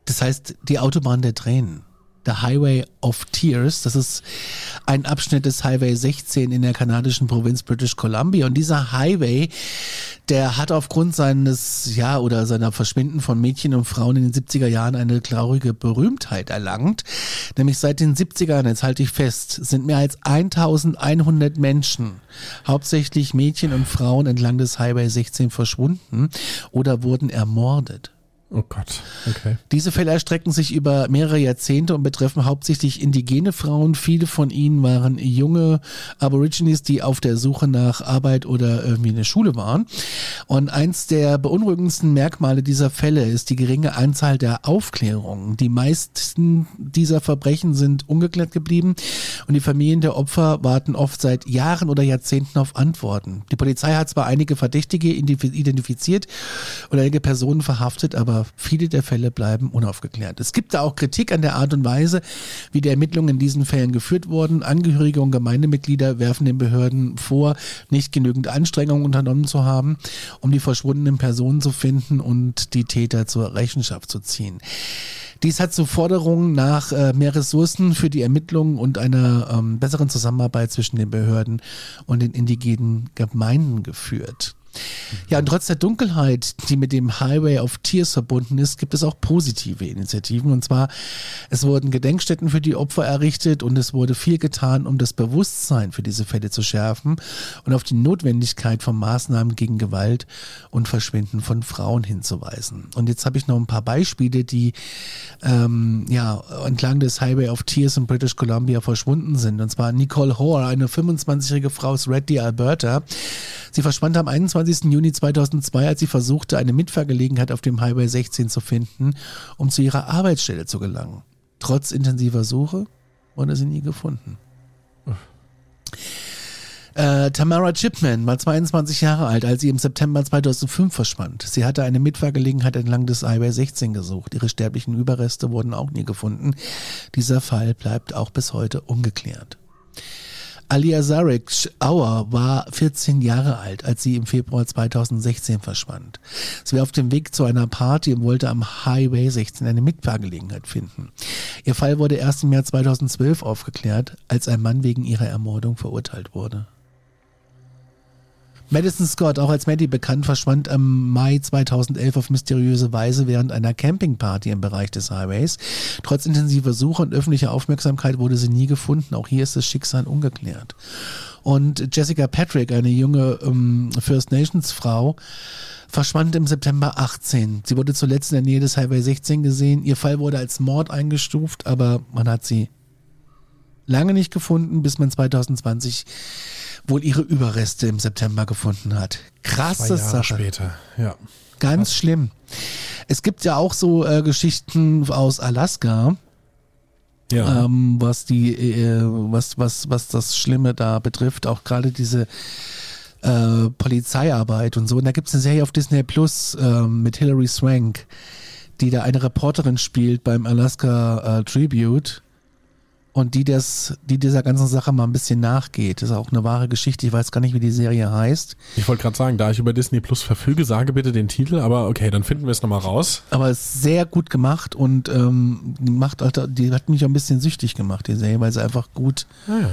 S1: das heißt die Autobahn der Tränen. The Highway of Tears. Das ist ein Abschnitt des Highway 16 in der kanadischen Provinz British Columbia. Und dieser Highway, der hat aufgrund seines, ja, oder seiner Verschwinden von Mädchen und Frauen in den 70er Jahren eine traurige Berühmtheit erlangt. Nämlich seit den 70ern, jetzt halte ich fest, sind mehr als 1100 Menschen, hauptsächlich Mädchen und Frauen entlang des Highway 16 verschwunden oder wurden ermordet.
S2: Oh Gott, okay.
S1: Diese Fälle erstrecken sich über mehrere Jahrzehnte und betreffen hauptsächlich indigene Frauen. Viele von ihnen waren junge Aborigines, die auf der Suche nach Arbeit oder irgendwie eine Schule waren. Und eins der beunruhigendsten Merkmale dieser Fälle ist die geringe Anzahl der Aufklärungen. Die meisten dieser Verbrechen sind ungeklärt geblieben und die Familien der Opfer warten oft seit Jahren oder Jahrzehnten auf Antworten. Die Polizei hat zwar einige Verdächtige identifiziert und einige Personen verhaftet, aber aber viele der Fälle bleiben unaufgeklärt. Es gibt da auch Kritik an der Art und Weise, wie die Ermittlungen in diesen Fällen geführt wurden. Angehörige und Gemeindemitglieder werfen den Behörden vor, nicht genügend Anstrengungen unternommen zu haben, um die verschwundenen Personen zu finden und die Täter zur Rechenschaft zu ziehen. Dies hat zu Forderungen nach äh, mehr Ressourcen für die Ermittlungen und einer ähm, besseren Zusammenarbeit zwischen den Behörden und den indigenen Gemeinden geführt. Ja, und trotz der Dunkelheit, die mit dem Highway of Tears verbunden ist, gibt es auch positive Initiativen. Und zwar, es wurden Gedenkstätten für die Opfer errichtet und es wurde viel getan, um das Bewusstsein für diese Fälle zu schärfen und auf die Notwendigkeit von Maßnahmen gegen Gewalt und Verschwinden von Frauen hinzuweisen. Und jetzt habe ich noch ein paar Beispiele, die ähm, ja entlang des Highway of Tears in British Columbia verschwunden sind. Und zwar Nicole Hoare, eine 25-jährige Frau aus Reddy, Alberta. Sie verschwand am 21. Juni 2002, als sie versuchte, eine Mitfahrgelegenheit auf dem Highway 16 zu finden, um zu ihrer Arbeitsstelle zu gelangen. Trotz intensiver Suche wurde sie nie gefunden. Äh, Tamara Chipman war 22 Jahre alt, als sie im September 2005 verschwand. Sie hatte eine Mitfahrgelegenheit entlang des Highway 16 gesucht. Ihre sterblichen Überreste wurden auch nie gefunden. Dieser Fall bleibt auch bis heute ungeklärt. Alia Zarek Auer war 14 Jahre alt, als sie im Februar 2016 verschwand. Sie war auf dem Weg zu einer Party und wollte am Highway 16 eine Mitfahrgelegenheit finden. Ihr Fall wurde erst im Jahr 2012 aufgeklärt, als ein Mann wegen ihrer Ermordung verurteilt wurde. Madison Scott, auch als Maddie bekannt, verschwand im Mai 2011 auf mysteriöse Weise während einer Campingparty im Bereich des Highways. Trotz intensiver Suche und öffentlicher Aufmerksamkeit wurde sie nie gefunden. Auch hier ist das Schicksal ungeklärt. Und Jessica Patrick, eine junge ähm, First Nations Frau, verschwand im September 18. Sie wurde zuletzt in der Nähe des Highway 16 gesehen. Ihr Fall wurde als Mord eingestuft, aber man hat sie lange nicht gefunden, bis man 2020 wohl ihre Überreste im September gefunden hat. Krasse Sache.
S2: später, ja.
S1: Ganz Krass. schlimm. Es gibt ja auch so äh, Geschichten aus Alaska. Ja. Ähm, was die, äh, was, was, was das Schlimme da betrifft, auch gerade diese äh, Polizeiarbeit und so. Und da gibt es eine Serie auf Disney Plus äh, mit Hilary Swank, die da eine Reporterin spielt beim Alaska äh, Tribute und die das, die dieser ganzen Sache mal ein bisschen nachgeht. Das ist auch eine wahre Geschichte. Ich weiß gar nicht, wie die Serie heißt.
S2: Ich wollte gerade sagen, da ich über Disney Plus verfüge, sage bitte den Titel, aber okay, dann finden wir es nochmal raus.
S1: Aber es ist sehr gut gemacht und ähm, die macht, die hat mich auch ein bisschen süchtig gemacht, die Serie, weil sie einfach gut ah, ja.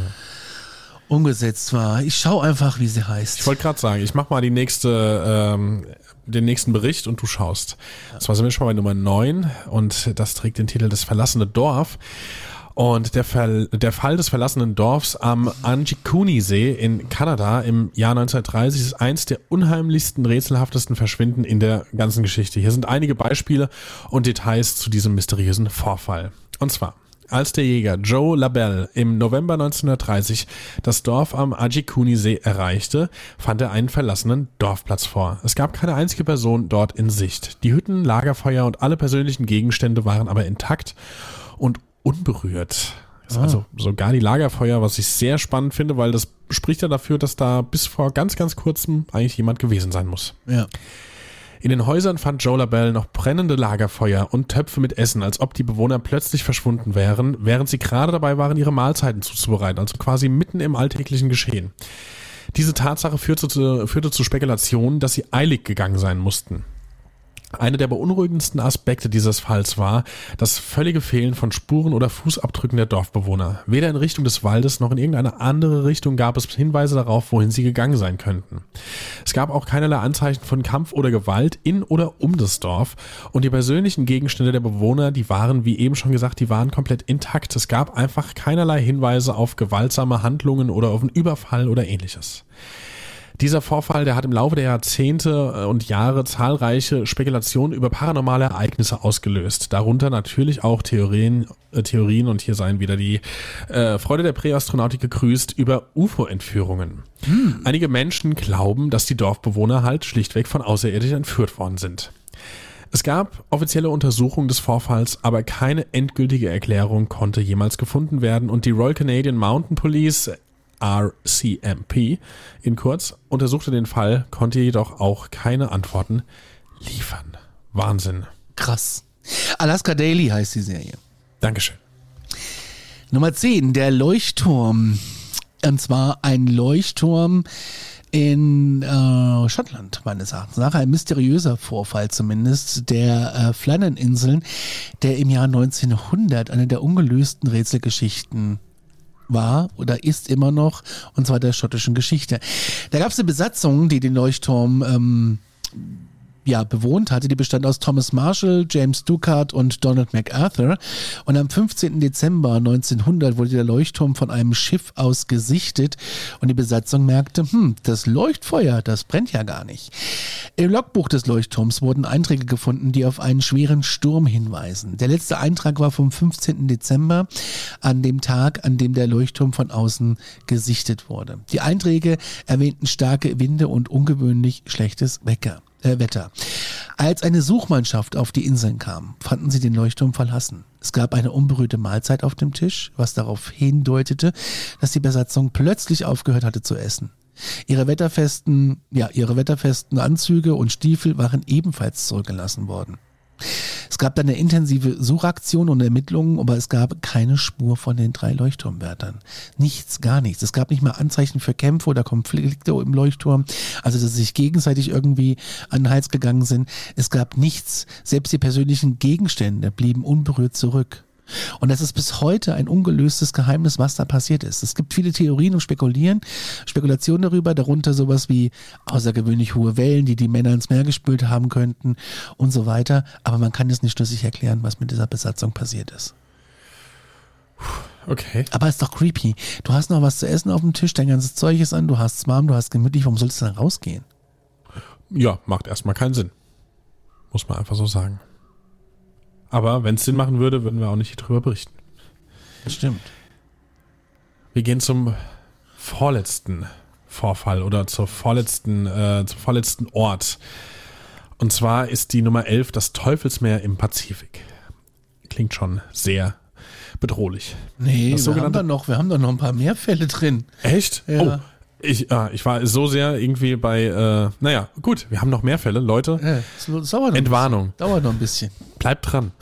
S1: umgesetzt war. Ich schaue einfach, wie sie heißt.
S2: Ich wollte gerade sagen, ich mache mal die nächste ähm, den nächsten Bericht und du schaust. Ja. Zwar sind wir schon bei Nummer 9 und das trägt den Titel Das verlassene Dorf. Und der, Fall, der Fall des verlassenen Dorfs am Anjikuni-See in Kanada im Jahr 1930 ist eins der unheimlichsten, rätselhaftesten Verschwinden in der ganzen Geschichte. Hier sind einige Beispiele und Details zu diesem mysteriösen Vorfall. Und zwar, als der Jäger Joe LaBelle im November 1930 das Dorf am Ajikuni-See erreichte, fand er einen verlassenen Dorfplatz vor. Es gab keine einzige Person dort in Sicht. Die Hütten, Lagerfeuer und alle persönlichen Gegenstände waren aber intakt und unberührt. Ah. Also sogar die Lagerfeuer, was ich sehr spannend finde, weil das spricht ja dafür, dass da bis vor ganz, ganz kurzem eigentlich jemand gewesen sein muss.
S1: Ja.
S2: In den Häusern fand Joe LaBelle noch brennende Lagerfeuer und Töpfe mit Essen, als ob die Bewohner plötzlich verschwunden wären, während sie gerade dabei waren, ihre Mahlzeiten zuzubereiten, also quasi mitten im alltäglichen Geschehen. Diese Tatsache führte zu, führte zu Spekulationen, dass sie eilig gegangen sein mussten. Einer der beunruhigendsten Aspekte dieses Falls war das völlige Fehlen von Spuren oder Fußabdrücken der Dorfbewohner. Weder in Richtung des Waldes noch in irgendeine andere Richtung gab es Hinweise darauf, wohin sie gegangen sein könnten. Es gab auch keinerlei Anzeichen von Kampf oder Gewalt in oder um das Dorf und die persönlichen Gegenstände der Bewohner, die waren, wie eben schon gesagt, die waren komplett intakt. Es gab einfach keinerlei Hinweise auf gewaltsame Handlungen oder auf einen Überfall oder ähnliches. Dieser Vorfall, der hat im Laufe der Jahrzehnte äh, und Jahre zahlreiche Spekulationen über paranormale Ereignisse ausgelöst. Darunter natürlich auch Theorien, äh, Theorien und hier seien wieder die äh, Freude der Präastronautik gegrüßt über UFO-Entführungen. Hm. Einige Menschen glauben, dass die Dorfbewohner halt schlichtweg von Außerirdischen entführt worden sind. Es gab offizielle Untersuchungen des Vorfalls, aber keine endgültige Erklärung konnte jemals gefunden werden und die Royal Canadian Mountain Police RCMP in kurz, untersuchte den Fall, konnte jedoch auch keine Antworten liefern. Wahnsinn.
S1: Krass. Alaska Daily heißt die Serie.
S2: Dankeschön.
S1: Nummer 10, der Leuchtturm. Und zwar ein Leuchtturm in äh, Schottland, meines Erachtens nach. Ein mysteriöser Vorfall zumindest der äh, Flannan-Inseln, der im Jahr 1900 eine der ungelösten Rätselgeschichten war oder ist immer noch, und zwar der schottischen Geschichte. Da gab es eine Besatzung, die den Leuchtturm ähm, ja, bewohnt hatte. Die bestand aus Thomas Marshall, James Ducard und Donald MacArthur. Und am 15. Dezember 1900 wurde der Leuchtturm von einem Schiff aus gesichtet und die Besatzung merkte, hm, das Leuchtfeuer, das brennt ja gar nicht. Im Logbuch des Leuchtturms wurden Einträge gefunden, die auf einen schweren Sturm hinweisen. Der letzte Eintrag war vom 15. Dezember, an dem Tag, an dem der Leuchtturm von außen gesichtet wurde. Die Einträge erwähnten starke Winde und ungewöhnlich schlechtes Wecker äh, Wetter. Als eine Suchmannschaft auf die Inseln kam, fanden sie den Leuchtturm verlassen. Es gab eine unberührte Mahlzeit auf dem Tisch, was darauf hindeutete, dass die Besatzung plötzlich aufgehört hatte zu essen. Ihre wetterfesten, ja, ihre wetterfesten Anzüge und Stiefel waren ebenfalls zurückgelassen worden. Es gab dann eine intensive Suchaktion und Ermittlungen, aber es gab keine Spur von den drei Leuchtturmwärtern. Nichts, gar nichts. Es gab nicht mal Anzeichen für Kämpfe oder Konflikte im Leuchtturm, also dass sie sich gegenseitig irgendwie an den Hals gegangen sind. Es gab nichts. Selbst die persönlichen Gegenstände blieben unberührt zurück. Und das ist bis heute ein ungelöstes Geheimnis, was da passiert ist. Es gibt viele Theorien und Spekulieren, Spekulationen darüber, darunter sowas wie außergewöhnlich hohe Wellen, die die Männer ins Meer gespült haben könnten und so weiter. Aber man kann es nicht schlüssig erklären, was mit dieser Besatzung passiert ist.
S2: Okay.
S1: Aber ist doch creepy. Du hast noch was zu essen auf dem Tisch, dein ganzes Zeug ist an, du hast es warm, du hast gemütlich, warum sollst du dann rausgehen?
S2: Ja, macht erstmal keinen Sinn. Muss man einfach so sagen. Aber wenn es Sinn machen würde, würden wir auch nicht drüber berichten.
S1: Das stimmt.
S2: Wir gehen zum vorletzten Vorfall oder zur vorletzten, äh, zum vorletzten Ort. Und zwar ist die Nummer 11 das Teufelsmeer im Pazifik. Klingt schon sehr bedrohlich.
S1: Nee,
S2: Das
S1: wir haben, da noch, wir haben da noch ein paar mehr Fälle drin.
S2: Echt?
S1: Ja.
S2: Oh, ich, ah, ich war so sehr irgendwie bei, äh, naja, gut, wir haben noch mehr Fälle. Leute,
S1: Ja, das dauert noch
S2: Entwarnung.
S1: Dauert noch ein bisschen.
S2: Bleibt dran.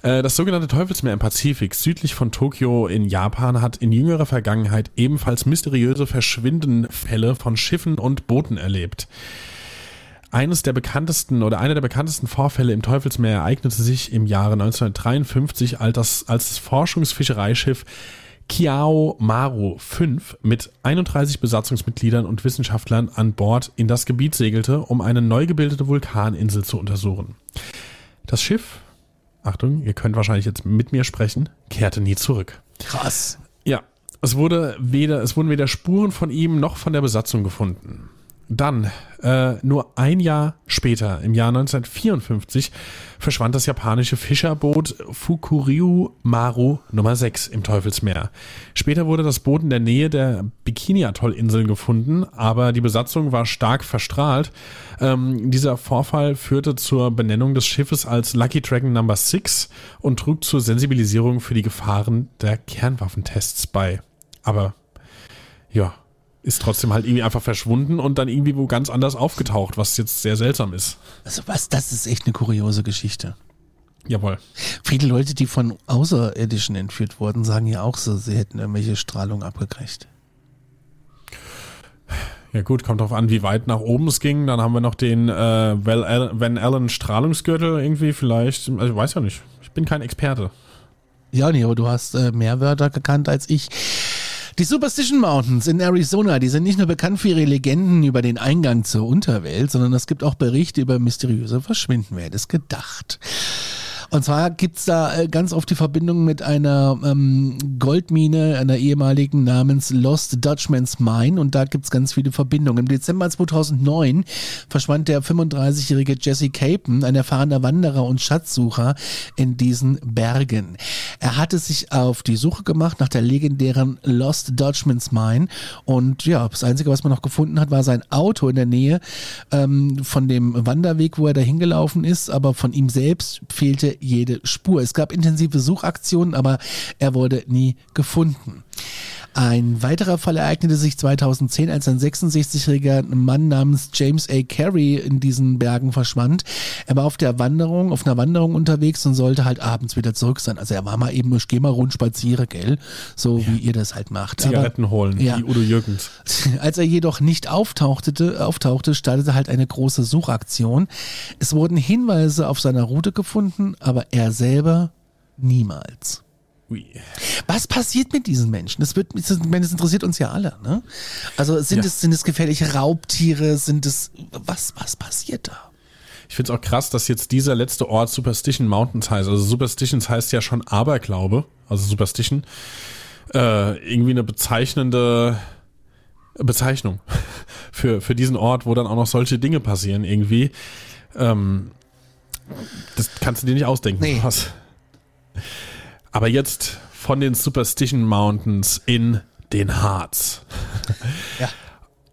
S2: Äh, Das sogenannte Teufelsmeer im Pazifik südlich von Tokio in Japan hat in jüngerer Vergangenheit ebenfalls mysteriöse Verschwindenfälle von Schiffen und Booten erlebt. Eines der bekanntesten oder einer der bekanntesten Vorfälle im Teufelsmeer ereignete sich im Jahre 1953, als das, als das Forschungsfischereischiff Kiao Maru 5 mit 31 Besatzungsmitgliedern und Wissenschaftlern an Bord in das Gebiet segelte, um eine neu gebildete Vulkaninsel zu untersuchen. Das Schiff, Achtung, ihr könnt wahrscheinlich jetzt mit mir sprechen, kehrte nie zurück.
S1: Krass.
S2: Ja, es wurde weder, es wurden weder Spuren von ihm noch von der Besatzung gefunden. Dann, äh, nur ein Jahr später, im Jahr 1954, verschwand das japanische Fischerboot Fukuryu Maru Nummer 6 im Teufelsmeer. Später wurde das Boot in der Nähe der Bikini-Atoll-Inseln gefunden, aber die Besatzung war stark verstrahlt. Ähm, dieser Vorfall führte zur Benennung des Schiffes als Lucky Dragon Number 6 und trug zur Sensibilisierung für die Gefahren der Kernwaffentests bei. Aber ja, ist trotzdem halt irgendwie einfach verschwunden und dann irgendwie wo ganz anders aufgetaucht, was jetzt sehr seltsam ist.
S1: Also was, das ist echt eine kuriose Geschichte.
S2: Jawohl.
S1: Viele Leute, die von Außerirdischen entführt wurden, sagen ja auch so, sie hätten irgendwelche Strahlung abgekriegt.
S2: Ja gut, kommt drauf an, wie weit nach oben es ging. Dann haben wir noch den äh, Van Allen Strahlungsgürtel irgendwie vielleicht. Also ich weiß ja nicht. Ich bin kein Experte.
S1: Ja, nee, aber du hast äh, mehr Wörter gekannt als ich. Die Superstition Mountains in Arizona, die sind nicht nur bekannt für ihre Legenden über den Eingang zur Unterwelt, sondern es gibt auch Berichte über mysteriöse Verschwinden. Wer hätte es gedacht? Und zwar gibt's da äh, ganz oft die Verbindung mit einer ähm, Goldmine, einer ehemaligen namens Lost Dutchman's Mine und da gibt's ganz viele Verbindungen. Im Dezember 2009 verschwand der 35-jährige Jesse Capen, ein erfahrener Wanderer und Schatzsucher in diesen Bergen. Er hatte sich auf die Suche gemacht nach der legendären Lost Dutchman's Mine und ja, das Einzige, was man noch gefunden hat, war sein Auto in der Nähe ähm, von dem Wanderweg, wo er da hingelaufen ist, aber von ihm selbst fehlte jede Spur. Es gab intensive Suchaktionen, aber er wurde nie gefunden. Ein weiterer Fall ereignete sich 2010, als ein 66-jähriger Mann namens James A. Carey in diesen Bergen verschwand. Er war auf der Wanderung, auf einer Wanderung unterwegs und sollte halt abends wieder zurück sein. Also er war mal eben, ich geh mal rund spaziere, gell? So ja. wie ihr das halt macht.
S2: Zigaretten Aber, holen, ja. wie Udo Jürgens.
S1: Als er jedoch nicht auftauchte, auftauchte, startete halt eine große Suchaktion. Es wurden Hinweise auf seiner Route gefunden, aber er selber niemals. Ui. Was passiert mit diesen Menschen? Das, wird, das interessiert uns ja alle. Ne? Also sind, ja. es, sind es gefährliche Raubtiere? Sind es was, was passiert da?
S2: Ich finde es auch krass, dass jetzt dieser letzte Ort Superstition Mountains heißt. Also Superstitions heißt ja schon Aberglaube, also Superstition. Äh, irgendwie eine bezeichnende Bezeichnung für, für diesen Ort, wo dann auch noch solche Dinge passieren irgendwie. Ähm, das kannst du dir nicht ausdenken. Nee. Was. Aber jetzt von den Superstition Mountains in den Harz. Ja.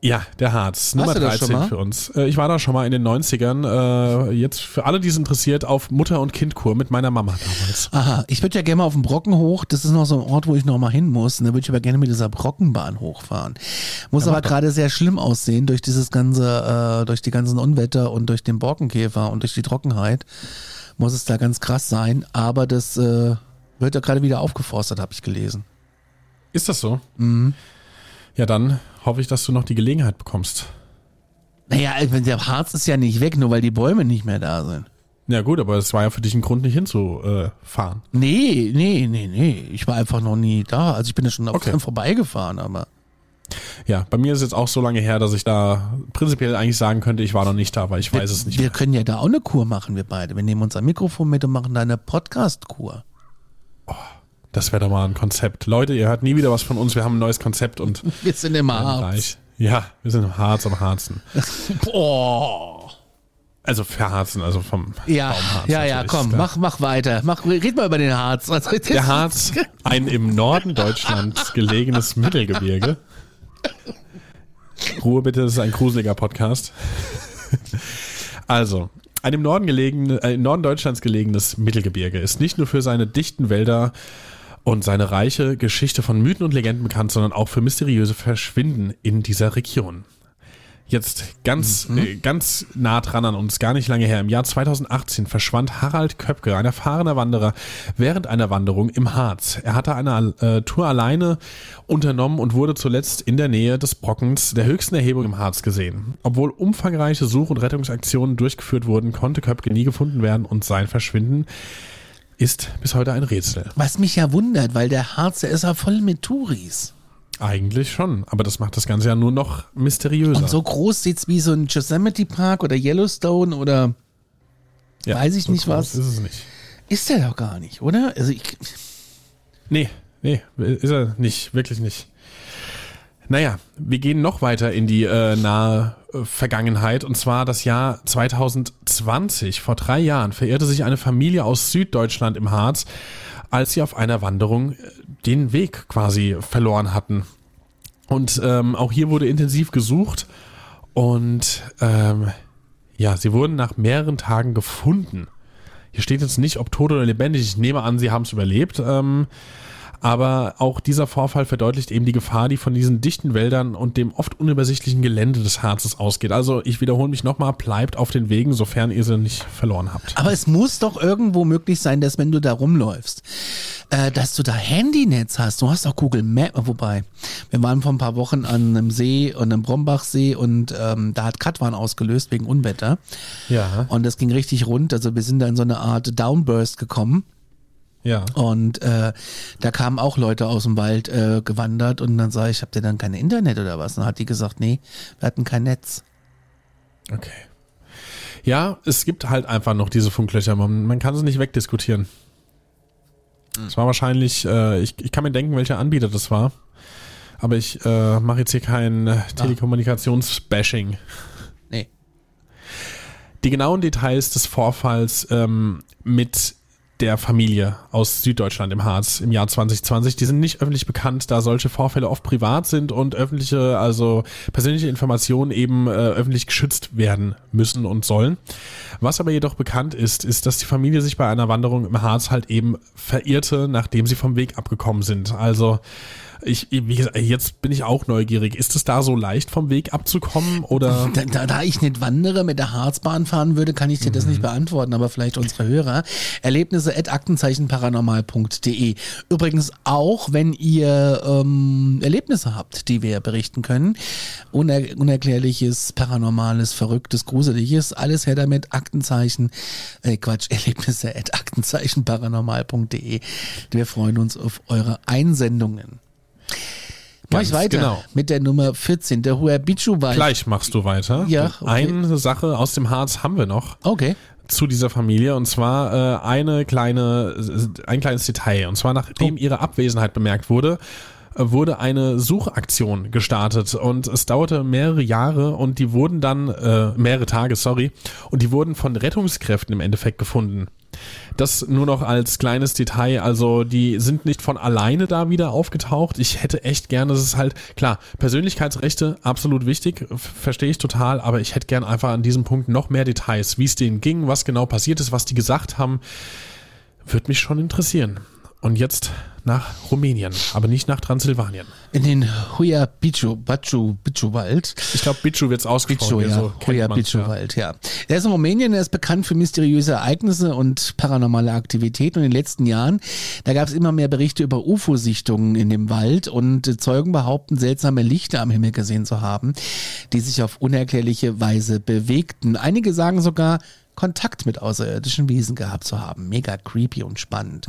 S2: Ja, der Harz, Nummer 13 für uns. Äh, ich war da schon mal in den 90ern. Äh, jetzt für alle, die es interessiert, auf Mutter- und Kindkur mit meiner Mama damals.
S1: Aha, ich würde ja gerne mal auf den Brocken hoch. Das ist noch so ein Ort, wo ich noch mal hin muss. Und da würde ich aber gerne mit dieser Brockenbahn hochfahren. Muss ja, aber gerade sehr schlimm aussehen durch dieses ganze, äh, durch die ganzen Unwetter und durch den Borkenkäfer und durch die Trockenheit. Muss es da ganz krass sein. Aber das äh, wird ja gerade wieder aufgeforstet, habe ich gelesen.
S2: Ist das so? Mhm. Ja, dann hoffe ich, dass du noch die Gelegenheit bekommst.
S1: Naja, der Harz ist ja nicht weg, nur weil die Bäume nicht mehr da sind.
S2: Ja gut, aber es war ja für dich ein Grund, nicht hinzufahren.
S1: Nee, nee, nee, nee. Ich war einfach noch nie da. Also ich bin ja schon auf okay. vorbeigefahren, aber.
S2: Ja, bei mir ist jetzt auch so lange her, dass ich da prinzipiell eigentlich sagen könnte, ich war noch nicht da, weil ich
S1: wir,
S2: weiß es nicht.
S1: Wir mehr. können ja da auch eine Kur machen, wir beide. Wir nehmen unser Mikrofon mit und machen da eine Podcast-Kur.
S2: Oh, das wäre doch mal ein Konzept. Leute, ihr hört nie wieder was von uns. Wir haben ein neues Konzept und.
S1: Wir sind im Harz.
S2: Ja, wir sind im Harz am Harzen. Boah. Also verharzen, also vom
S1: ja, Baumharz. Ja, ja, komm, mach, mach weiter. Mach, red mal über den Harz. Also,
S2: Der Harz, ein im Norden Deutschlands gelegenes Mittelgebirge. Ruhe bitte, das ist ein gruseliger Podcast. Also, ein im Norden, gelegen, äh, im Norden Deutschlands gelegenes Mittelgebirge ist nicht nur für seine dichten Wälder und seine reiche Geschichte von Mythen und Legenden bekannt, sondern auch für mysteriöse Verschwinden in dieser Region. Jetzt ganz, mhm. äh, ganz nah dran an uns, gar nicht lange her. Im Jahr 2018 verschwand Harald Köpke, ein erfahrener Wanderer, während einer Wanderung im Harz. Er hatte eine äh, Tour alleine unternommen und wurde zuletzt in der Nähe des Brockens, der höchsten Erhebung im Harz, gesehen. Obwohl umfangreiche Such- und Rettungsaktionen durchgeführt wurden, konnte Köpke nie gefunden werden und sein Verschwinden ist bis heute ein Rätsel.
S1: Was mich ja wundert, weil der Harz, der ist ja voll mit Touris.
S2: Eigentlich schon, aber das macht das Ganze ja nur noch mysteriöser. Und
S1: so groß sieht es wie so ein Yosemite Park oder Yellowstone oder ja, weiß ich so nicht was.
S2: Ist es nicht.
S1: Ist der doch gar nicht, oder? Also ich.
S2: Nee, nee, ist er nicht, wirklich nicht. Naja, wir gehen noch weiter in die äh, nahe äh, Vergangenheit und zwar das Jahr 2020. Vor drei Jahren verirrte sich eine Familie aus Süddeutschland im Harz als sie auf einer Wanderung äh, den Weg quasi verloren hatten. Und ähm, auch hier wurde intensiv gesucht und ähm, ja, sie wurden nach mehreren Tagen gefunden. Hier steht jetzt nicht, ob tot oder lebendig. Ich nehme an, sie haben es überlebt. Ähm, aber auch dieser Vorfall verdeutlicht eben die Gefahr, die von diesen dichten Wäldern und dem oft unübersichtlichen Gelände des Harzes ausgeht. Also ich wiederhole mich nochmal, bleibt auf den Wegen, sofern ihr sie nicht verloren habt.
S1: Aber es muss doch irgendwo möglich sein, dass wenn du da rumläufst, äh, dass du da Handynetz hast. Du hast auch Google Maps, wobei, wir waren vor ein paar Wochen an einem See und einem Brombachsee und ähm, da hat Katwan ausgelöst wegen Unwetter. Ja. Und das ging richtig rund. Also wir sind da in so eine Art Downburst gekommen.
S2: Ja.
S1: Und äh, da kamen auch Leute aus dem Wald äh, gewandert und dann sage ich, habt ihr dann kein Internet oder was? Und dann hat die gesagt, nee, wir hatten kein Netz.
S2: Okay. Ja, es gibt halt einfach noch diese Funklöcher. Man, man kann es nicht wegdiskutieren. Es hm. war wahrscheinlich, äh, ich, ich kann mir denken, welcher Anbieter das war. Aber ich äh, mache jetzt hier kein äh, Telekommunikations-Bashing.
S1: Nee.
S2: Die genauen Details des Vorfalls ähm, mit der Familie aus Süddeutschland im Harz im Jahr 2020. Die sind nicht öffentlich bekannt, da solche Vorfälle oft privat sind und öffentliche, also persönliche Informationen eben äh, öffentlich geschützt werden müssen und sollen. Was aber jedoch bekannt ist, ist, dass die Familie sich bei einer Wanderung im Harz halt eben verirrte, nachdem sie vom Weg abgekommen sind. Also ich, wie gesagt, jetzt bin ich auch neugierig. Ist es da so leicht vom Weg abzukommen oder?
S1: Da, da, da ich nicht wandere, mit der Harzbahn fahren würde, kann ich dir das nicht beantworten, aber vielleicht unsere Hörer. Erlebnisse at aktenzeichenparanormal.de. Übrigens auch, wenn ihr ähm, Erlebnisse habt, die wir berichten können. Uner unerklärliches, paranormales, verrücktes, gruseliges, alles her damit. Aktenzeichen, äh, Quatsch, Erlebnisse at aktenzeichenparanormal.de. Wir freuen uns auf eure Einsendungen. Mach ich weiter
S2: genau.
S1: mit der Nummer 14, der Huabichu-Wald.
S2: Gleich machst du weiter.
S1: Ja, okay.
S2: Eine Sache aus dem Harz haben wir noch.
S1: Okay.
S2: zu dieser Familie und zwar äh, eine kleine, ein kleines Detail. Und zwar nachdem
S1: Oh.
S2: ihre Abwesenheit bemerkt wurde, äh, wurde eine Suchaktion gestartet und es dauerte mehrere Jahre und die wurden dann, äh, mehrere Tage, sorry, und die wurden von Rettungskräften im Endeffekt gefunden. Das nur noch als kleines Detail, also die sind nicht von alleine da wieder aufgetaucht. Ich hätte echt gerne, das ist halt, klar, Persönlichkeitsrechte, absolut wichtig, verstehe ich total, aber ich hätte gern einfach an diesem Punkt noch mehr Details, wie es denen ging, was genau passiert ist, was die gesagt haben, würde mich schon interessieren. Und jetzt nach Rumänien, aber nicht nach Transsilvanien.
S1: In den Huabichu, Bachu, Bichu Wald.
S2: Ich glaube, Bichu wird es ausgesprochen.
S1: Bicho, ja.
S2: so man's,
S1: Bicho
S2: ja.
S1: Wald, ja. Der ist in Rumänien, der ist bekannt für mysteriöse Ereignisse und paranormale Aktivitäten. Und in den letzten Jahren, da gab es immer mehr Berichte über UFO-Sichtungen in dem Wald und äh, Zeugen behaupten, seltsame Lichter am Himmel gesehen zu haben, die sich auf unerklärliche Weise bewegten. Einige sagen sogar, Kontakt mit außerirdischen Wesen gehabt zu haben. Mega creepy und spannend.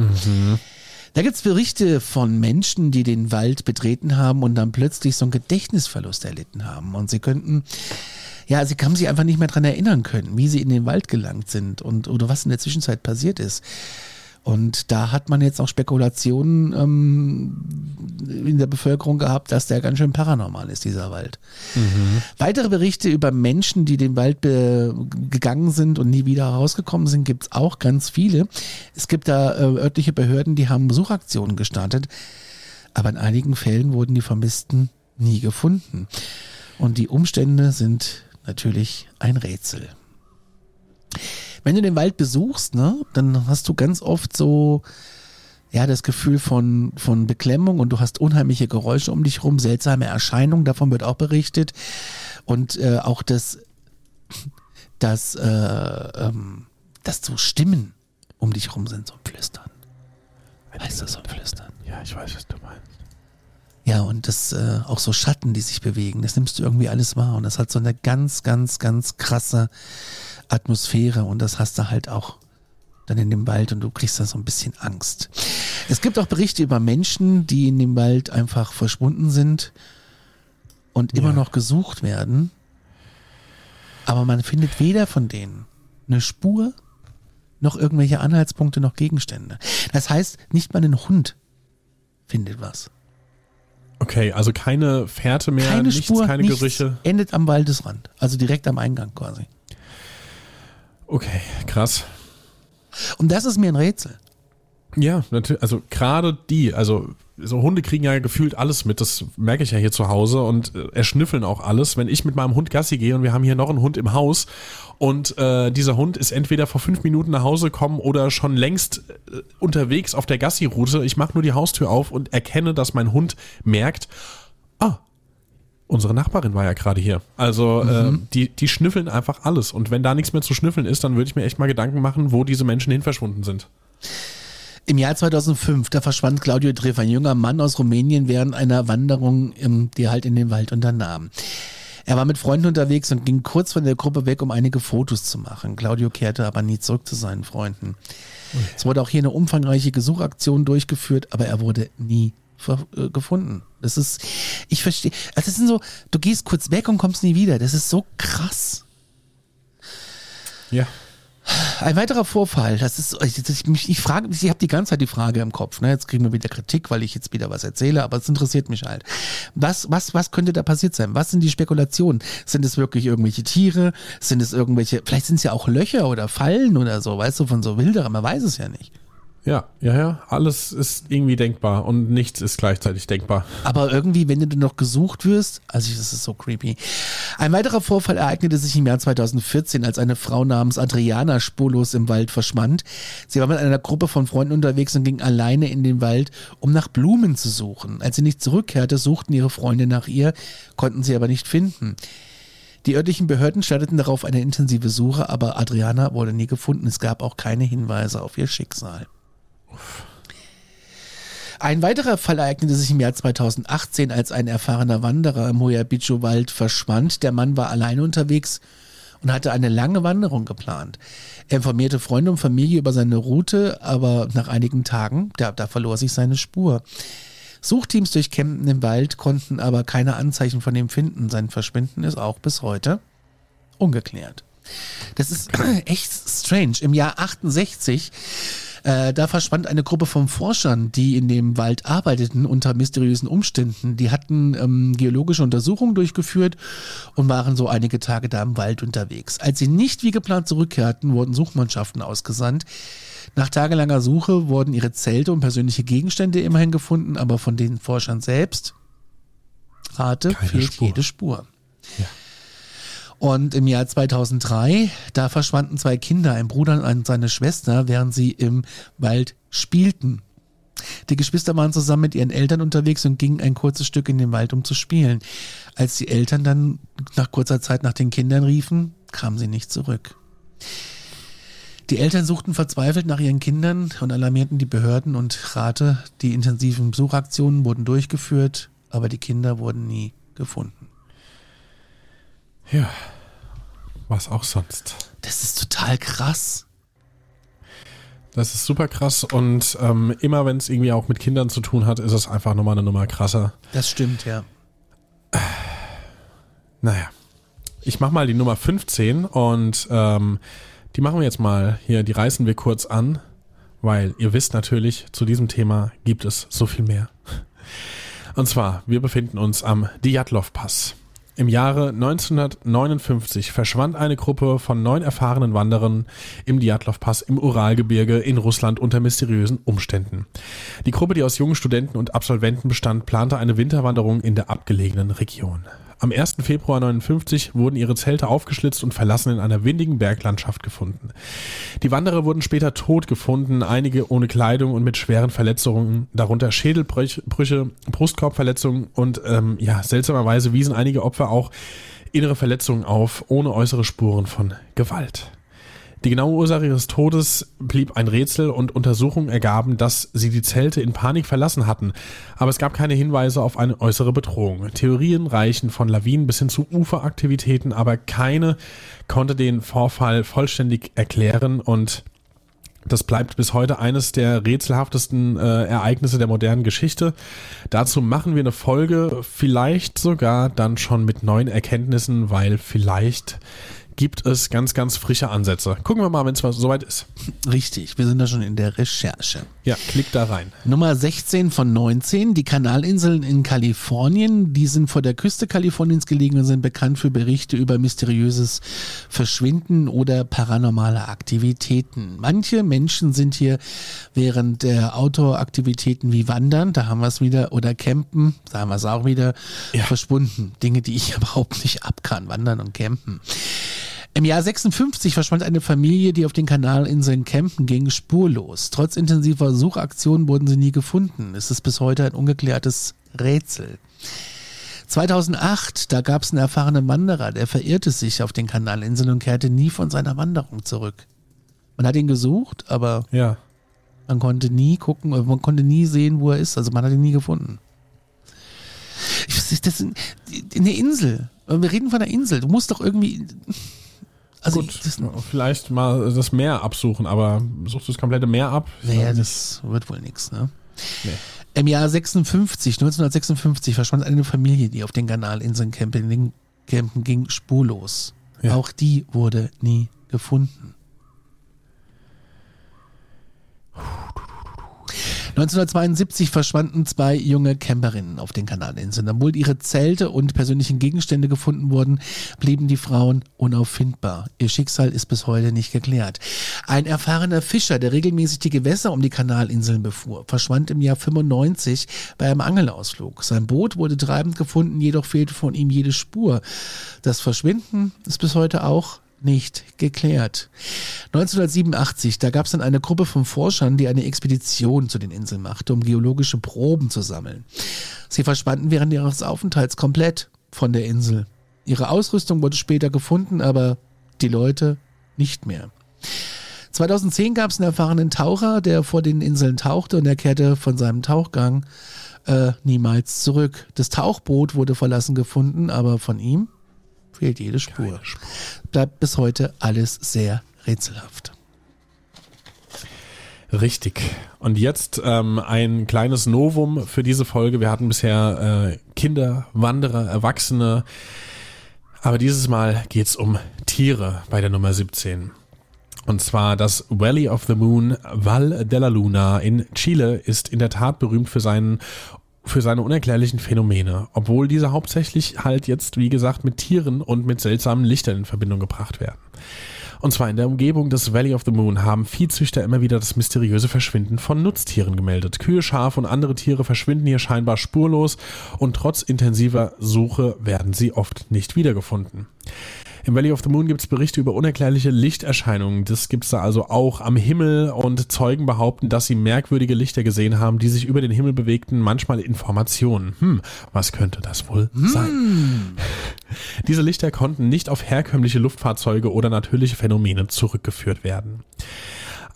S1: Da gibt's Berichte von Menschen, die den Wald betreten haben und dann plötzlich so einen Gedächtnisverlust erlitten haben. Und sie könnten, ja, sie haben sich einfach nicht mehr dran erinnern können, wie sie in den Wald gelangt sind und oder was in der Zwischenzeit passiert ist. Und da hat man jetzt auch Spekulationen ähm, in der Bevölkerung gehabt, dass der ganz schön paranormal ist, dieser Wald. Weitere Berichte über Menschen, die den Wald gegangen sind und nie wieder rausgekommen sind, gibt's auch ganz viele. Es gibt da äh, örtliche Behörden, die haben Suchaktionen gestartet, aber in einigen Fällen wurden die Vermissten nie gefunden. Und die Umstände sind natürlich ein Rätsel. Wenn du den Wald besuchst, ne, dann hast du ganz oft so ja, das Gefühl von, von Beklemmung und du hast unheimliche Geräusche um dich rum, seltsame Erscheinungen, davon wird auch berichtet. Und äh, auch das, das, äh, ähm, dass so Stimmen um dich rum sind, so ein Flüstern. Weißt du, so ein Flüstern.
S2: Ja, ich weiß, was du meinst.
S1: Ja, und das äh, auch so Schatten, die sich bewegen, das nimmst du irgendwie alles wahr. Und das hat so eine ganz, ganz, ganz krasse Atmosphäre und das hast du halt auch dann in dem Wald und du kriegst da so ein bisschen Angst. Es gibt auch Berichte über Menschen, die in dem Wald einfach verschwunden sind und immer
S2: Ja.
S1: noch gesucht werden. Aber man findet weder von denen eine Spur noch irgendwelche Anhaltspunkte noch Gegenstände. Das heißt, nicht mal ein Hund findet was.
S2: Okay, also keine Fährte mehr,
S1: keine
S2: nichts,
S1: Spur,
S2: keine
S1: nichts,
S2: Gerüche.
S1: Endet am Waldesrand, also direkt am Eingang quasi.
S2: Okay, krass.
S1: Und das ist mir ein Rätsel.
S2: Ja, natürlich. Also gerade die, also so Hunde kriegen ja gefühlt alles mit. Das merke ich ja hier zu Hause und äh, erschnüffeln auch alles. Wenn ich mit meinem Hund Gassi gehe und wir haben hier noch einen Hund im Haus und äh, dieser Hund ist entweder vor fünf Minuten nach Hause gekommen oder schon längst äh, unterwegs auf der Gassi-Route. Ich mache nur die Haustür auf und erkenne, dass mein Hund merkt, ah, unsere Nachbarin war ja gerade hier. Also äh, die, die schnüffeln einfach alles. Und wenn da nichts mehr zu schnüffeln ist, dann würde ich mir echt mal Gedanken machen, wo diese Menschen hin verschwunden sind.
S1: Im Jahr 2005, da verschwand Claudio Treff, ein junger Mann aus Rumänien, während einer Wanderung, ähm, die er halt in den Wald unternahm. Er war mit Freunden unterwegs und ging kurz von der Gruppe weg, um einige Fotos zu machen. Claudio kehrte aber nie zurück zu seinen Freunden. Es wurde auch hier eine umfangreiche Gesuchaktion durchgeführt, aber er wurde nie gefunden. Das ist, ich verstehe, also das sind so, du gehst kurz weg und kommst nie wieder. Das ist so krass.
S2: Ja.
S1: Ein weiterer Vorfall, das ist, ich, mich- ich frage, ich habe die ganze Zeit die Frage im Kopf. Ne? Jetzt kriegen wir wieder Kritik, weil ich jetzt wieder was erzähle, aber es interessiert mich halt. Was, was, was könnte da passiert sein? Was sind die Spekulationen? Sind es wirklich irgendwelche Tiere? Sind es irgendwelche, vielleicht sind es ja auch Löcher oder Fallen oder so, weißt du, von so Wilderern, man weiß es ja nicht.
S2: Ja, ja, ja. Alles ist irgendwie denkbar und nichts ist gleichzeitig denkbar.
S1: Aber irgendwie, wenn du noch gesucht wirst, also das ist so creepy. Ein weiterer Vorfall ereignete sich im Jahr 2014, als eine Frau namens Adriana spurlos im Wald verschwand. Sie war mit einer Gruppe von Freunden unterwegs und ging alleine in den Wald, um nach Blumen zu suchen. Als sie nicht zurückkehrte, suchten ihre Freunde nach ihr, konnten sie aber nicht finden. Die örtlichen Behörden starteten darauf eine intensive Suche, aber Adriana wurde nie gefunden. Es gab auch keine Hinweise auf ihr Schicksal. Ein weiterer Fall ereignete sich im Jahr 2018, als ein erfahrener Wanderer im Hoyabicho-Wald verschwand. Der Mann war alleine unterwegs und hatte eine lange Wanderung geplant. Er informierte Freunde und Familie über seine Route, aber nach einigen Tagen, da, da verlor sich seine Spur. Suchteams durchkämmten den Wald, konnten aber keine Anzeichen von ihm finden. Sein Verschwinden ist auch bis heute ungeklärt. Das ist echt strange. Im Jahr 68 äh, da verschwand eine Gruppe von Forschern, die in dem Wald arbeiteten unter mysteriösen Umständen. Die hatten ähm, geologische Untersuchungen durchgeführt und waren so einige Tage da im Wald unterwegs. Als sie nicht wie geplant zurückkehrten, wurden Suchmannschaften ausgesandt. Nach tagelanger Suche wurden ihre Zelte und persönliche Gegenstände immerhin gefunden, aber von den Forschern selbst, rate,
S2: Keine
S1: fehlt
S2: Spur.
S1: jede Spur.
S2: Ja.
S1: Und im Jahr 2003, da verschwanden zwei Kinder, ein Bruder und seine Schwester, während sie im Wald spielten. Die Geschwister waren zusammen mit ihren Eltern unterwegs und gingen ein kurzes Stück in den Wald, um zu spielen. Als die Eltern dann nach kurzer Zeit nach den Kindern riefen, kamen sie nicht zurück. Die Eltern suchten verzweifelt nach ihren Kindern und alarmierten die Behörden und Rate, die intensiven Suchaktionen wurden durchgeführt, aber die Kinder wurden nie gefunden.
S2: Ja. Was auch sonst.
S1: Das ist total krass.
S2: Das ist super krass und ähm, immer wenn es irgendwie auch mit Kindern zu tun hat, ist es einfach nochmal eine Nummer krasser.
S1: Das stimmt, ja.
S2: Naja. Ich mach mal die Nummer 15 und ähm, die machen wir jetzt mal hier, die reißen wir kurz an, weil ihr wisst natürlich, zu diesem Thema gibt es so viel mehr. Und zwar, wir befinden uns am Dyatlov-Pass. Im Jahre 1959 verschwand eine Gruppe von neun erfahrenen Wanderern im Dyatlov-Pass im Uralgebirge in Russland unter mysteriösen Umständen. Die Gruppe, die aus jungen Studenten und Absolventen bestand, plante eine Winterwanderung in der abgelegenen Region. Am 1. Februar 1959 wurden ihre Zelte aufgeschlitzt und verlassen in einer windigen Berglandschaft gefunden. Die Wanderer wurden später tot gefunden, einige ohne Kleidung und mit schweren Verletzungen, darunter Schädelbrüche, Brustkorbverletzungen und ähm, ja, seltsamerweise wiesen einige Opfer auch innere Verletzungen auf, ohne äußere Spuren von Gewalt. Die genaue Ursache ihres Todes blieb ein Rätsel und Untersuchungen ergaben, dass sie die Zelte in Panik verlassen hatten, aber es gab keine Hinweise auf eine äußere Bedrohung. Theorien reichen von Lawinen bis hin zu Uferaktivitäten, aber keine konnte den Vorfall vollständig erklären und das bleibt bis heute eines der rätselhaftesten äh, Ereignisse der modernen Geschichte. Dazu machen wir eine Folge, vielleicht sogar dann schon mit neuen Erkenntnissen, weil vielleicht gibt es ganz, ganz frische Ansätze. Gucken wir mal, wenn es soweit ist.
S1: Richtig, wir sind da schon in der Recherche.
S2: Ja, klick da rein.
S1: Nummer 16 von 19, die Kanalinseln in Kalifornien, die sind vor der Küste Kaliforniens gelegen und sind bekannt für Berichte über mysteriöses Verschwinden oder paranormale Aktivitäten. Manche Menschen sind hier während der Outdoor-Aktivitäten wie Wandern, da haben wir es wieder, oder Campen, da haben wir es auch wieder,
S2: Ja.
S1: verschwunden. Dinge, die ich überhaupt nicht ab kann, Wandern und Campen. Im Jahr 56 verschwand eine Familie, die auf den Kanalinseln campen ging, spurlos. Trotz intensiver Suchaktionen wurden sie nie gefunden. Es ist bis heute ein ungeklärtes Rätsel. 2008, da gab es einen erfahrenen Wanderer, der verirrte sich auf den Kanalinseln und kehrte nie von seiner Wanderung zurück. Man hat ihn gesucht, aber
S2: Ja.
S1: man konnte nie gucken, äh, man konnte nie sehen, wo er ist. Also man hat ihn nie gefunden. Ich weiß nicht, das ist eine Insel. Wir reden von einer Insel. Du musst doch irgendwie. Also
S2: Gut,
S1: ich- das,
S2: vielleicht mal das Meer absuchen, aber sucht das komplette Meer ab?
S1: naja, das wird wohl nichts, ne?
S2: Nee.
S1: Im Jahr 56, 1956 verschwand eine Familie, die auf den Kanalinseln campen, campen ging, spurlos.
S2: Ja.
S1: Auch die wurde nie gefunden. 1972 verschwanden zwei junge Camperinnen auf den Kanalinseln. Obwohl ihre Zelte und persönlichen Gegenstände gefunden wurden, blieben die Frauen unauffindbar. Ihr Schicksal ist bis heute nicht geklärt. Ein erfahrener Fischer, der regelmäßig die Gewässer um die Kanalinseln befuhr, verschwand im Jahr 95 bei einem Angelausflug. Sein Boot wurde treibend gefunden, jedoch fehlte von ihm jede Spur. Das Verschwinden ist bis heute auch nicht geklärt. 1987, da gab es dann eine Gruppe von Forschern, die eine Expedition zu den Inseln machte, um geologische Proben zu sammeln. Sie verschwanden während ihres Aufenthalts komplett von der Insel. Ihre Ausrüstung wurde später gefunden, aber die Leute nicht mehr. 2010 gab es einen erfahrenen Taucher, der vor den Inseln tauchte und er kehrte von seinem Tauchgang äh, niemals zurück. Das Tauchboot wurde verlassen gefunden, aber von ihm fehlt jede Spur. Spur. Bleibt bis heute alles sehr rätselhaft.
S2: Richtig. Und jetzt ähm, ein kleines Novum für diese Folge. Wir hatten bisher äh, Kinder, Wanderer, Erwachsene. Aber dieses Mal geht es um Tiere bei der Nummer 17. Und zwar das Valley of the Moon, Val de la Luna in Chile ist in der Tat berühmt für seinen für seine unerklärlichen Phänomene, obwohl diese hauptsächlich halt jetzt, wie gesagt, mit Tieren und mit seltsamen Lichtern in Verbindung gebracht werden. Und zwar in der Umgebung des Valley of the Moon haben Viehzüchter immer wieder das mysteriöse Verschwinden von Nutztieren gemeldet. Kühe, Schafe und andere Tiere verschwinden hier scheinbar spurlos und trotz intensiver Suche werden sie oft nicht wiedergefunden. Im Valley of the Moon gibt es Berichte über unerklärliche Lichterscheinungen. Das gibt es da also auch am Himmel und Zeugen behaupten, dass sie merkwürdige Lichter gesehen haben, die sich über den Himmel bewegten, manchmal Informationen. Hm, was könnte das wohl hm. sein? Diese Lichter konnten nicht auf herkömmliche Luftfahrzeuge oder natürliche Phänomene zurückgeführt werden.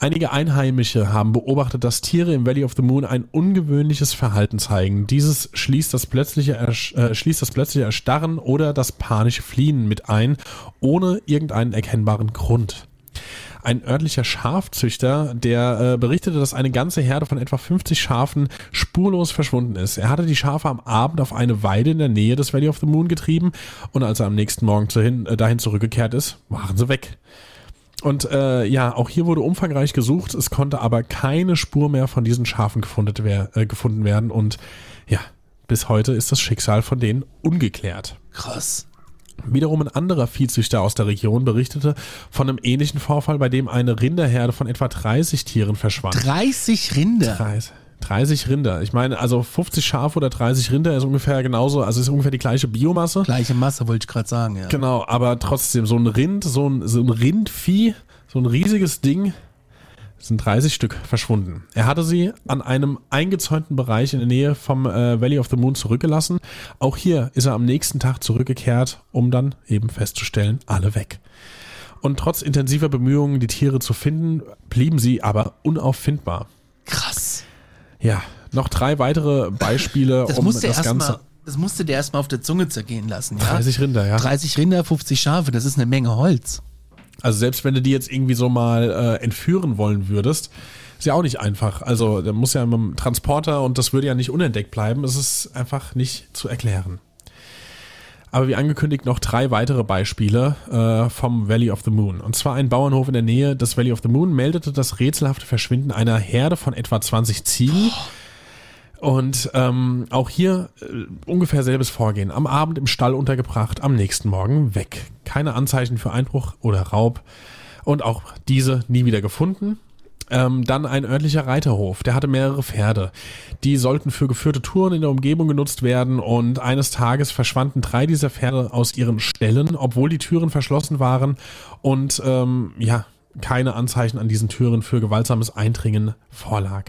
S2: Einige Einheimische haben beobachtet, dass Tiere im Valley of the Moon ein ungewöhnliches Verhalten zeigen. Dieses schließt das plötzliche, äh, schließt das plötzliche Erstarren oder das panische Fliehen mit ein, ohne irgendeinen erkennbaren Grund. Ein örtlicher Schafzüchter, der äh, berichtete, dass eine ganze Herde von etwa 50 Schafen spurlos verschwunden ist. Er hatte die Schafe am Abend auf eine Weide in der Nähe des Valley of the Moon getrieben und als er am nächsten Morgen dahin, äh, dahin zurückgekehrt ist, waren sie weg. Und äh, ja, auch hier wurde umfangreich gesucht. Es konnte aber keine Spur mehr von diesen Schafen gefunden, wer äh, gefunden werden. Und ja, bis heute ist das Schicksal von denen ungeklärt.
S1: Krass.
S2: Wiederum ein anderer Viehzüchter aus der Region berichtete von einem ähnlichen Vorfall, bei dem eine Rinderherde von etwa 30 Tieren verschwand.
S1: 30 Rinder?
S2: 30. 30 Rinder. Ich meine, also 50 Schafe oder 30 Rinder ist ungefähr genauso, also ist ungefähr die gleiche Biomasse.
S1: Gleiche Masse, wollte ich gerade sagen, ja.
S2: Genau, aber trotzdem, so ein Rind, so ein, so ein Rindvieh, so ein riesiges Ding, sind 30 Stück verschwunden. Er hatte sie an einem eingezäunten Bereich in der Nähe vom äh, Valley of the Moon zurückgelassen. Auch hier ist er am nächsten Tag zurückgekehrt, um dann eben festzustellen, alle weg. Und trotz intensiver Bemühungen, die Tiere zu finden, blieben sie aber unauffindbar.
S1: Krass.
S2: Ja, noch drei weitere Beispiele,
S1: das um das Ganze. Mal, das musste der erstmal auf der Zunge zergehen lassen. Ja?
S2: 30 Rinder, ja.
S1: 30 Rinder, 50 Schafe, das ist eine Menge Holz.
S2: Also selbst wenn du die jetzt irgendwie so mal äh, entführen wollen würdest, ist ja auch nicht einfach. Also der muss ja mit dem Transporter und das würde ja nicht unentdeckt bleiben. Es ist einfach nicht zu erklären. Aber wie angekündigt noch drei weitere Beispiele äh, vom Valley of the Moon. Und zwar ein Bauernhof in der Nähe des Valley of the Moon meldete das rätselhafte Verschwinden einer Herde von etwa 20 Ziegen. Und ähm, auch hier äh, ungefähr selbes Vorgehen. Am Abend im Stall untergebracht, am nächsten Morgen weg. Keine Anzeichen für Einbruch oder Raub. Und auch diese nie wieder gefunden. Ähm, dann ein örtlicher Reiterhof, der hatte mehrere Pferde. Die sollten für geführte Touren in der Umgebung genutzt werden und eines Tages verschwanden drei dieser Pferde aus ihren Ställen, obwohl die Türen verschlossen waren und ähm, ja, keine Anzeichen an diesen Türen für gewaltsames Eindringen vorlag.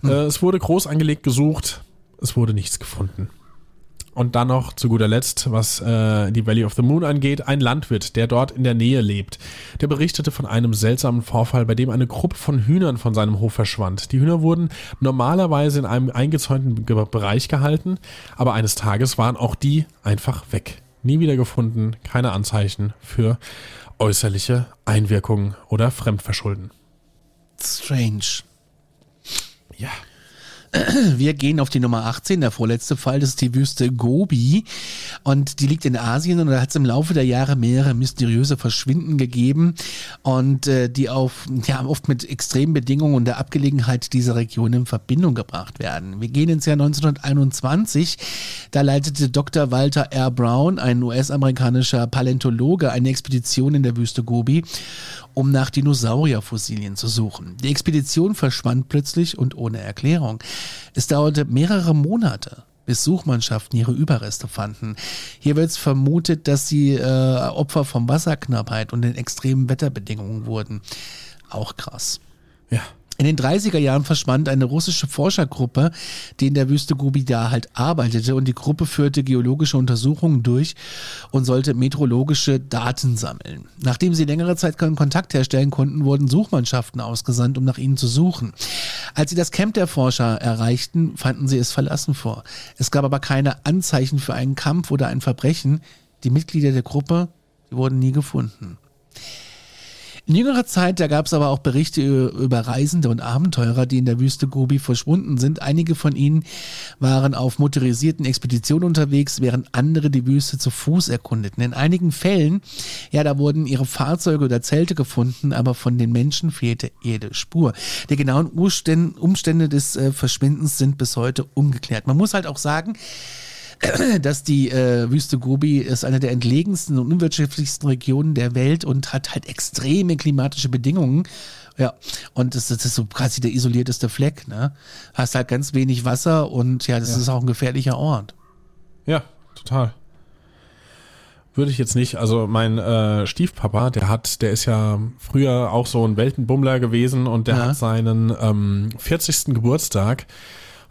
S2: Hm. Äh, es wurde groß angelegt gesucht, es wurde nichts gefunden. Und dann noch zu guter Letzt, was äh, die Valley of the Moon angeht, ein Landwirt, der dort in der Nähe lebt. Der berichtete von einem seltsamen Vorfall, bei dem eine Gruppe von Hühnern von seinem Hof verschwand. Die Hühner wurden normalerweise in einem eingezäunten Bereich gehalten, aber eines Tages waren auch die einfach weg. Nie wieder gefunden, keine Anzeichen für äußerliche Einwirkungen oder Fremdverschulden.
S1: Strange.
S2: Ja.
S1: Wir gehen auf die Nummer 18, der vorletzte Fall, das ist die Wüste Gobi und die liegt in Asien und da hat es im Laufe der Jahre mehrere mysteriöse Verschwinden gegeben und äh, die auf, ja, oft mit extremen Bedingungen und der Abgelegenheit dieser Region in Verbindung gebracht werden. Wir gehen ins Jahr 1921, da leitete Dr. Walter R. Brown, ein US-amerikanischer Paläontologe, eine Expedition in der Wüste Gobi um nach Dinosaurierfossilien zu suchen. Die Expedition verschwand plötzlich und ohne Erklärung. Es dauerte mehrere Monate bis Suchmannschaften ihre Überreste fanden. Hier wird vermutet, dass sie äh, Opfer von Wasserknappheit und den extremen Wetterbedingungen wurden. Auch krass.
S2: Ja.
S1: In den 30er Jahren verschwand eine russische Forschergruppe, die in der Wüste Gobi da halt arbeitete und die Gruppe führte geologische Untersuchungen durch und sollte meteorologische Daten sammeln. Nachdem sie längere Zeit keinen Kontakt herstellen konnten, wurden Suchmannschaften ausgesandt, um nach ihnen zu suchen. Als sie das Camp der Forscher erreichten, fanden sie es verlassen vor. Es gab aber keine Anzeichen für einen Kampf oder ein Verbrechen. Die Mitglieder der Gruppe, die wurden nie gefunden. In jüngerer Zeit, da gab es aber auch Berichte über Reisende und Abenteurer, die in der Wüste Gobi verschwunden sind. Einige von ihnen waren auf motorisierten Expeditionen unterwegs, während andere die Wüste zu Fuß erkundeten. In einigen Fällen, ja, da wurden ihre Fahrzeuge oder Zelte gefunden, aber von den Menschen fehlte jede Spur. Die genauen Umstände des äh, Verschwindens sind bis heute ungeklärt. Man muss halt auch sagen, dass die äh, Wüste Gobi ist eine der entlegensten und unwirtschaftlichsten Regionen der Welt und hat halt extreme klimatische Bedingungen. Ja, und das, das ist so quasi der isolierteste Fleck, ne? Hast halt ganz wenig Wasser und ja, das ja. ist auch ein gefährlicher Ort.
S2: Ja, total. Würde ich jetzt nicht. Also mein äh, Stiefpapa, der hat, der ist ja früher auch so ein Weltenbummler gewesen und der ja. hat seinen ähm, 40. Geburtstag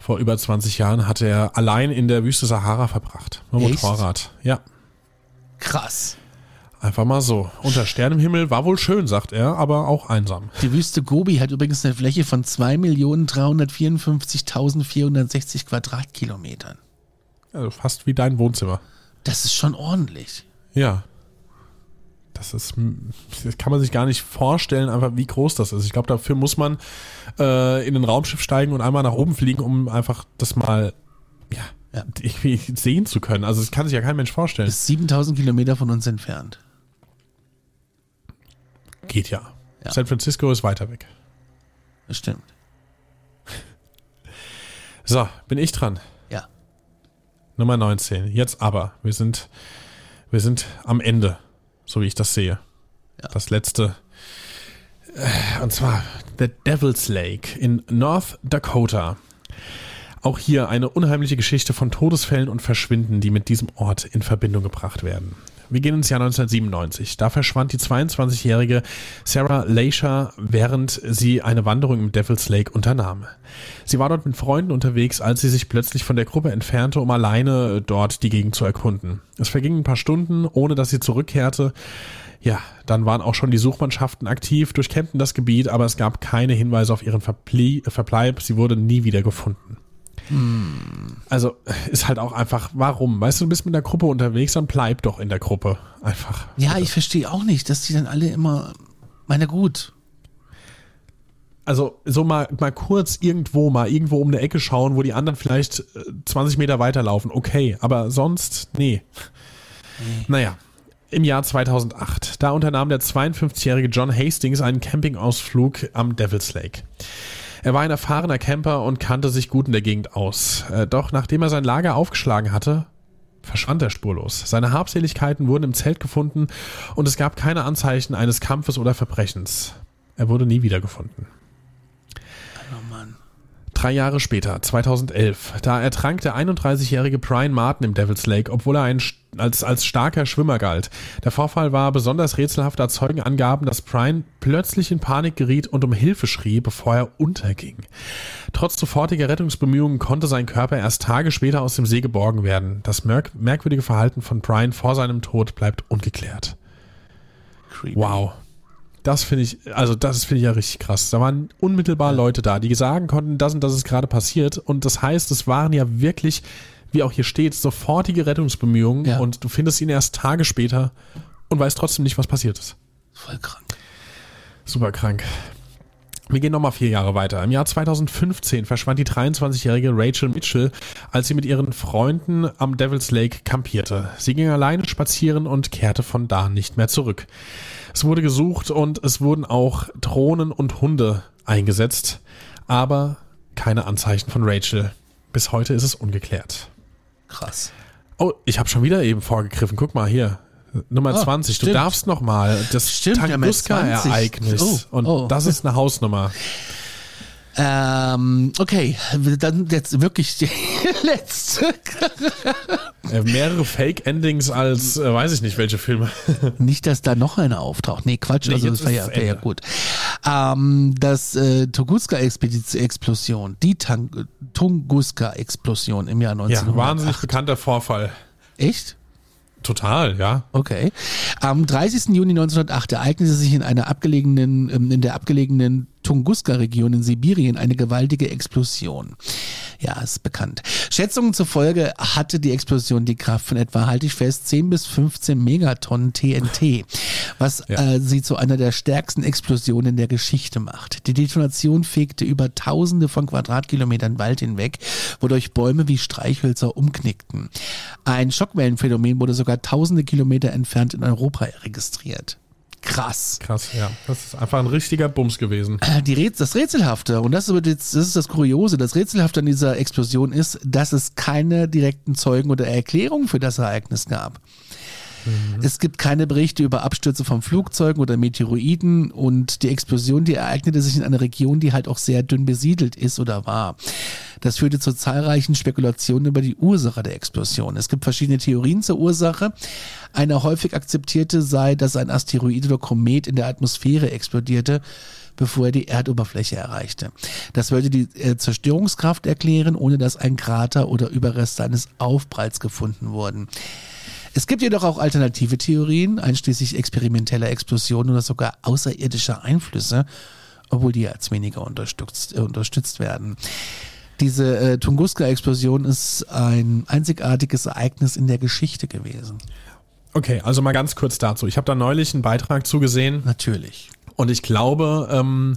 S2: vor über 20 Jahren hat er allein in der Wüste Sahara verbracht. Mit Motorrad. Ja.
S1: Krass.
S2: Einfach mal so. Unter Sternenhimmel war wohl schön, sagt er, aber auch einsam.
S1: Die Wüste Gobi hat übrigens eine Fläche von 2.354.460 Quadratkilometern.
S2: Also fast wie dein Wohnzimmer.
S1: Das ist schon ordentlich.
S2: Ja. Das ist, das kann man sich gar nicht vorstellen, einfach wie groß das ist. Ich glaube, dafür muss man äh, in ein Raumschiff steigen und einmal nach oben fliegen, um einfach das mal, ja, ja. sehen zu können. Also das kann sich ja kein Mensch vorstellen.
S1: Das ist 7000 Kilometer von uns entfernt.
S2: Geht ja. ja. San Francisco ist weiter weg.
S1: Das stimmt.
S2: So, bin ich dran.
S1: Ja.
S2: Nummer 19. Jetzt aber. Wir sind, wir sind am Ende so wie ich das sehe. Ja. Das letzte. Äh, und zwar The Devil's Lake in North Dakota. Auch hier eine unheimliche Geschichte von Todesfällen und Verschwinden, die mit diesem Ort in Verbindung gebracht werden. Wir gehen ins Jahr 1997. Da verschwand die 22-jährige Sarah Leisha, während sie eine Wanderung im Devil's Lake unternahm. Sie war dort mit Freunden unterwegs, als sie sich plötzlich von der Gruppe entfernte, um alleine dort die Gegend zu erkunden. Es vergingen ein paar Stunden, ohne dass sie zurückkehrte. Ja, dann waren auch schon die Suchmannschaften aktiv, durchkämmten das Gebiet, aber es gab keine Hinweise auf ihren Verbleib. Sie wurde nie wieder gefunden. Also ist halt auch einfach, warum? Weißt du, du bist mit der Gruppe unterwegs, dann bleib doch in der Gruppe. Einfach.
S1: Ja, ich verstehe auch nicht, dass die dann alle immer, meine gut.
S2: Also so mal, mal kurz irgendwo, mal irgendwo um eine Ecke schauen, wo die anderen vielleicht 20 äh, Meter weiterlaufen. Okay, aber sonst, nee. nee. Naja, im Jahr 2008, da unternahm der 52-jährige John Hastings einen Campingausflug am Devil's Lake. Er war ein erfahrener Camper und kannte sich gut in der Gegend aus. Äh, doch nachdem er sein Lager aufgeschlagen hatte, verschwand er spurlos. Seine Habseligkeiten wurden im Zelt gefunden und es gab keine Anzeichen eines Kampfes oder Verbrechens. Er wurde nie wiedergefunden. Drei Jahre später, 2011, da ertrank der 31-jährige Brian Martin im Devil's Lake, obwohl er ein, als, als starker Schwimmer galt. Der Vorfall war besonders rätselhaft, da Zeugen angaben, dass Brian plötzlich in Panik geriet und um Hilfe schrie, bevor er unterging. Trotz sofortiger Rettungsbemühungen konnte sein Körper erst Tage später aus dem See geborgen werden. Das merk merkwürdige Verhalten von Brian vor seinem Tod bleibt ungeklärt. Creepy. Wow. Das finde ich, also das finde ich ja richtig krass. Da waren unmittelbar. Leute da, die sagen konnten, das und das ist gerade passiert. Und das heißt, es waren ja wirklich, wie auch hier steht, sofortige Rettungsbemühungen. Ja. Und du findest ihn erst Tage später und weißt trotzdem nicht, was passiert ist.
S1: Voll krank.
S2: Super krank. Wir gehen nochmal vier Jahre weiter. Im Jahr 2015 verschwand die 23-jährige Rachel Mitchell, als sie mit ihren Freunden am Devil's Lake kampierte. Sie ging alleine spazieren und kehrte von da nicht mehr zurück. Es wurde gesucht und es wurden auch Drohnen und Hunde eingesetzt, aber keine Anzeichen von Rachel. Bis heute ist es ungeklärt.
S1: Krass.
S2: Oh, ich habe schon wieder eben vorgegriffen. Guck mal hier. Nummer
S1: Oh,
S2: 20. Du
S1: stimmt.
S2: darfst noch mal das Tunguska-Ereignis.
S1: 20. Oh,
S2: Und
S1: oh.
S2: das ist eine Hausnummer.
S1: Ähm, okay, dann jetzt wirklich die letzte.
S2: Äh, mehrere Fake-Endings als, äh, weiß ich nicht, welche Filme.
S1: Nicht, dass da noch einer auftaucht. Nee, Quatsch,
S2: Nee,
S1: also das wäre ja, wär ja gut. Ähm, das äh, Tunguska-Explosion, die Tunguska-Explosion im Jahr
S2: Ja,
S1: 1908.
S2: wahnsinnig bekannter Vorfall.
S1: Echt?
S2: Total, ja.
S1: Okay. Am 30. Juni 1908 ereignete sich in einer abgelegenen, ähm, in der abgelegenen Tunguska-Region in Sibirien eine gewaltige Explosion. Ja, ist bekannt. Schätzungen zufolge hatte die Explosion die Kraft von etwa, halte ich fest, 10 bis 15 Megatonnen TNT, was
S2: Ja.
S1: äh, sie zu einer der stärksten Explosionen der Geschichte macht. Die Detonation fegte über tausende von Quadratkilometern Wald hinweg, wodurch Bäume wie Streichhölzer umknickten. Ein Schockwellenphänomen wurde sogar tausende Kilometer entfernt in Europa registriert. Krass.
S2: Krass, ja. Das ist einfach ein richtiger Bums gewesen.
S1: Die Räts das Rätselhafte, und das, jetzt, das ist das Kuriose, das Rätselhafte an dieser Explosion ist, dass es keine direkten Zeugen oder Erklärungen für das Ereignis gab. Es gibt keine Berichte über Abstürze von Flugzeugen oder Meteoroiden und die Explosion, die ereignete sich in einer Region, die halt auch sehr dünn besiedelt ist oder war. Das führte zu zahlreichen Spekulationen über die Ursache der Explosion. Es gibt verschiedene Theorien zur Ursache. Eine häufig akzeptierte sei, dass ein Asteroid oder Komet in der Atmosphäre explodierte, bevor er die Erdoberfläche erreichte. Das würde die äh, Zerstörungskraft erklären, ohne dass ein Krater oder Überreste eines Aufpralls gefunden wurden. Es gibt jedoch auch alternative Theorien, einschließlich experimenteller Explosionen oder sogar außerirdischer Einflüsse, obwohl die als weniger unterstützt, äh, unterstützt werden. Diese äh, Tunguska-Explosion ist ein einzigartiges Ereignis in der Geschichte gewesen.
S2: Okay, also mal ganz kurz dazu. Ich habe da neulich einen Beitrag zugesehen
S1: Natürlich.
S2: und ich glaube, ähm,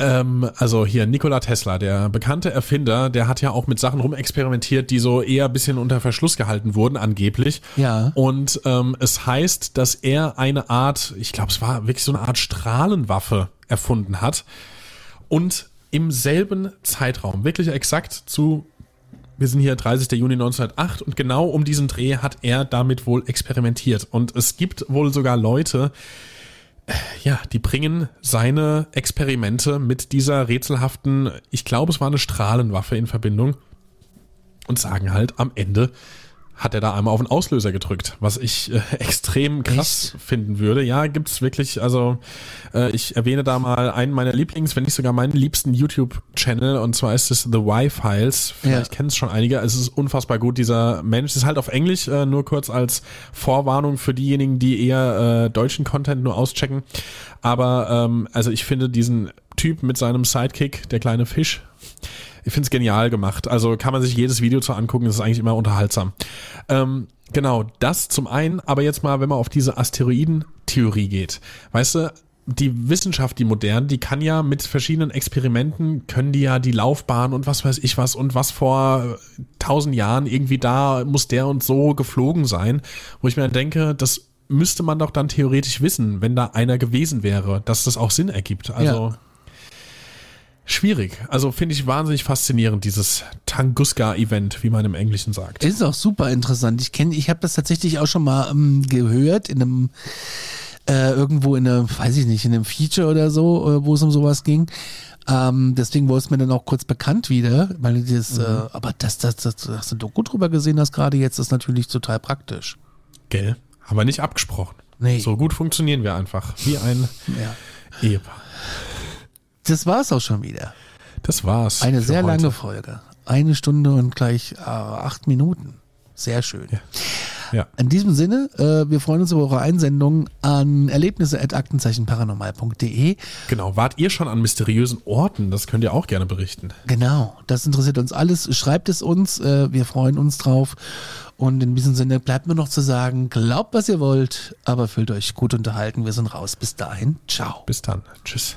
S2: ähm, also hier Nikola Tesla, der bekannte Erfinder, der hat ja auch mit Sachen rumexperimentiert, die so eher ein bisschen unter Verschluss gehalten wurden, angeblich.
S1: Ja.
S2: Und ähm, es heißt, dass er eine Art, ich glaube, es war wirklich so eine Art Strahlenwaffe erfunden hat und im selben Zeitraum, wirklich exakt zu, wir sind hier 30. Juni 1908 und genau um diesen Dreh hat er damit wohl experimentiert. Und es gibt wohl sogar Leute, äh, ja, die bringen seine Experimente mit dieser rätselhaften, ich glaube, es war eine Strahlenwaffe in Verbindung und sagen halt am Ende, hat er da einmal auf den Auslöser gedrückt, was ich äh, extrem krass finden würde. Ja, gibt's wirklich, also äh, ich erwähne da mal einen meiner Lieblings, wenn nicht sogar meinen liebsten YouTube-Channel und zwar ist es The Y-Files. Vielleicht
S1: Ja.
S2: kennen es schon einige. Es ist unfassbar gut, dieser Mensch. Ist halt auf Englisch, äh, nur kurz als Vorwarnung für diejenigen, die eher äh, deutschen Content nur auschecken. Aber ähm, also ich finde diesen Typ mit seinem Sidekick, der kleine Fisch, ich finde es genial gemacht. Also kann man sich jedes Video zu angucken, das ist eigentlich immer unterhaltsam. Ähm, genau, das zum einen, aber jetzt mal, wenn man auf diese Asteroidentheorie geht. Weißt du, die Wissenschaft, die modern, die kann ja mit verschiedenen Experimenten, können die ja die Laufbahn und was weiß ich was und was vor tausend Jahren irgendwie da muss der und so geflogen sein, wo ich mir dann denke, das müsste man doch dann theoretisch wissen, wenn da einer gewesen wäre, dass das auch Sinn ergibt. Also
S1: Ja.
S2: Schwierig. Also finde ich wahnsinnig faszinierend, dieses Tunguska-Event, wie man im Englischen sagt.
S1: Ist auch super interessant. Ich kenne, ich habe das tatsächlich auch schon mal ähm, gehört in einem äh, irgendwo in einem, weiß ich nicht, in einem Feature oder so, äh, wo es um sowas ging. Ähm, deswegen wurde es mir dann auch kurz bekannt wieder, weil das, äh, aber das, das, das, das du Doku drüber gesehen hast gerade jetzt, ist natürlich total praktisch.
S2: Gell? Haben wir nicht abgesprochen.
S1: Nee.
S2: So gut funktionieren wir einfach. Wie ein
S1: Ja.
S2: Ehepaar.
S1: Das war's auch schon wieder.
S2: Das war's.
S1: Eine sehr
S2: heute.
S1: lange Folge. Eine Stunde und gleich äh, acht Minuten. Sehr schön.
S2: Ja.
S1: In diesem Sinne, äh, wir freuen uns über eure Einsendung an erlebnisse.aktenzeichenparanormal.de.
S2: Genau. Wart ihr schon an mysteriösen Orten? Das könnt ihr auch gerne berichten.
S1: Genau, das interessiert uns alles. Schreibt es uns, äh, wir freuen uns drauf. Und in diesem Sinne bleibt mir noch zu sagen, glaubt, was ihr wollt, aber fühlt euch gut unterhalten. Wir sind raus. Bis dahin, ciao.
S2: Bis dann. Tschüss.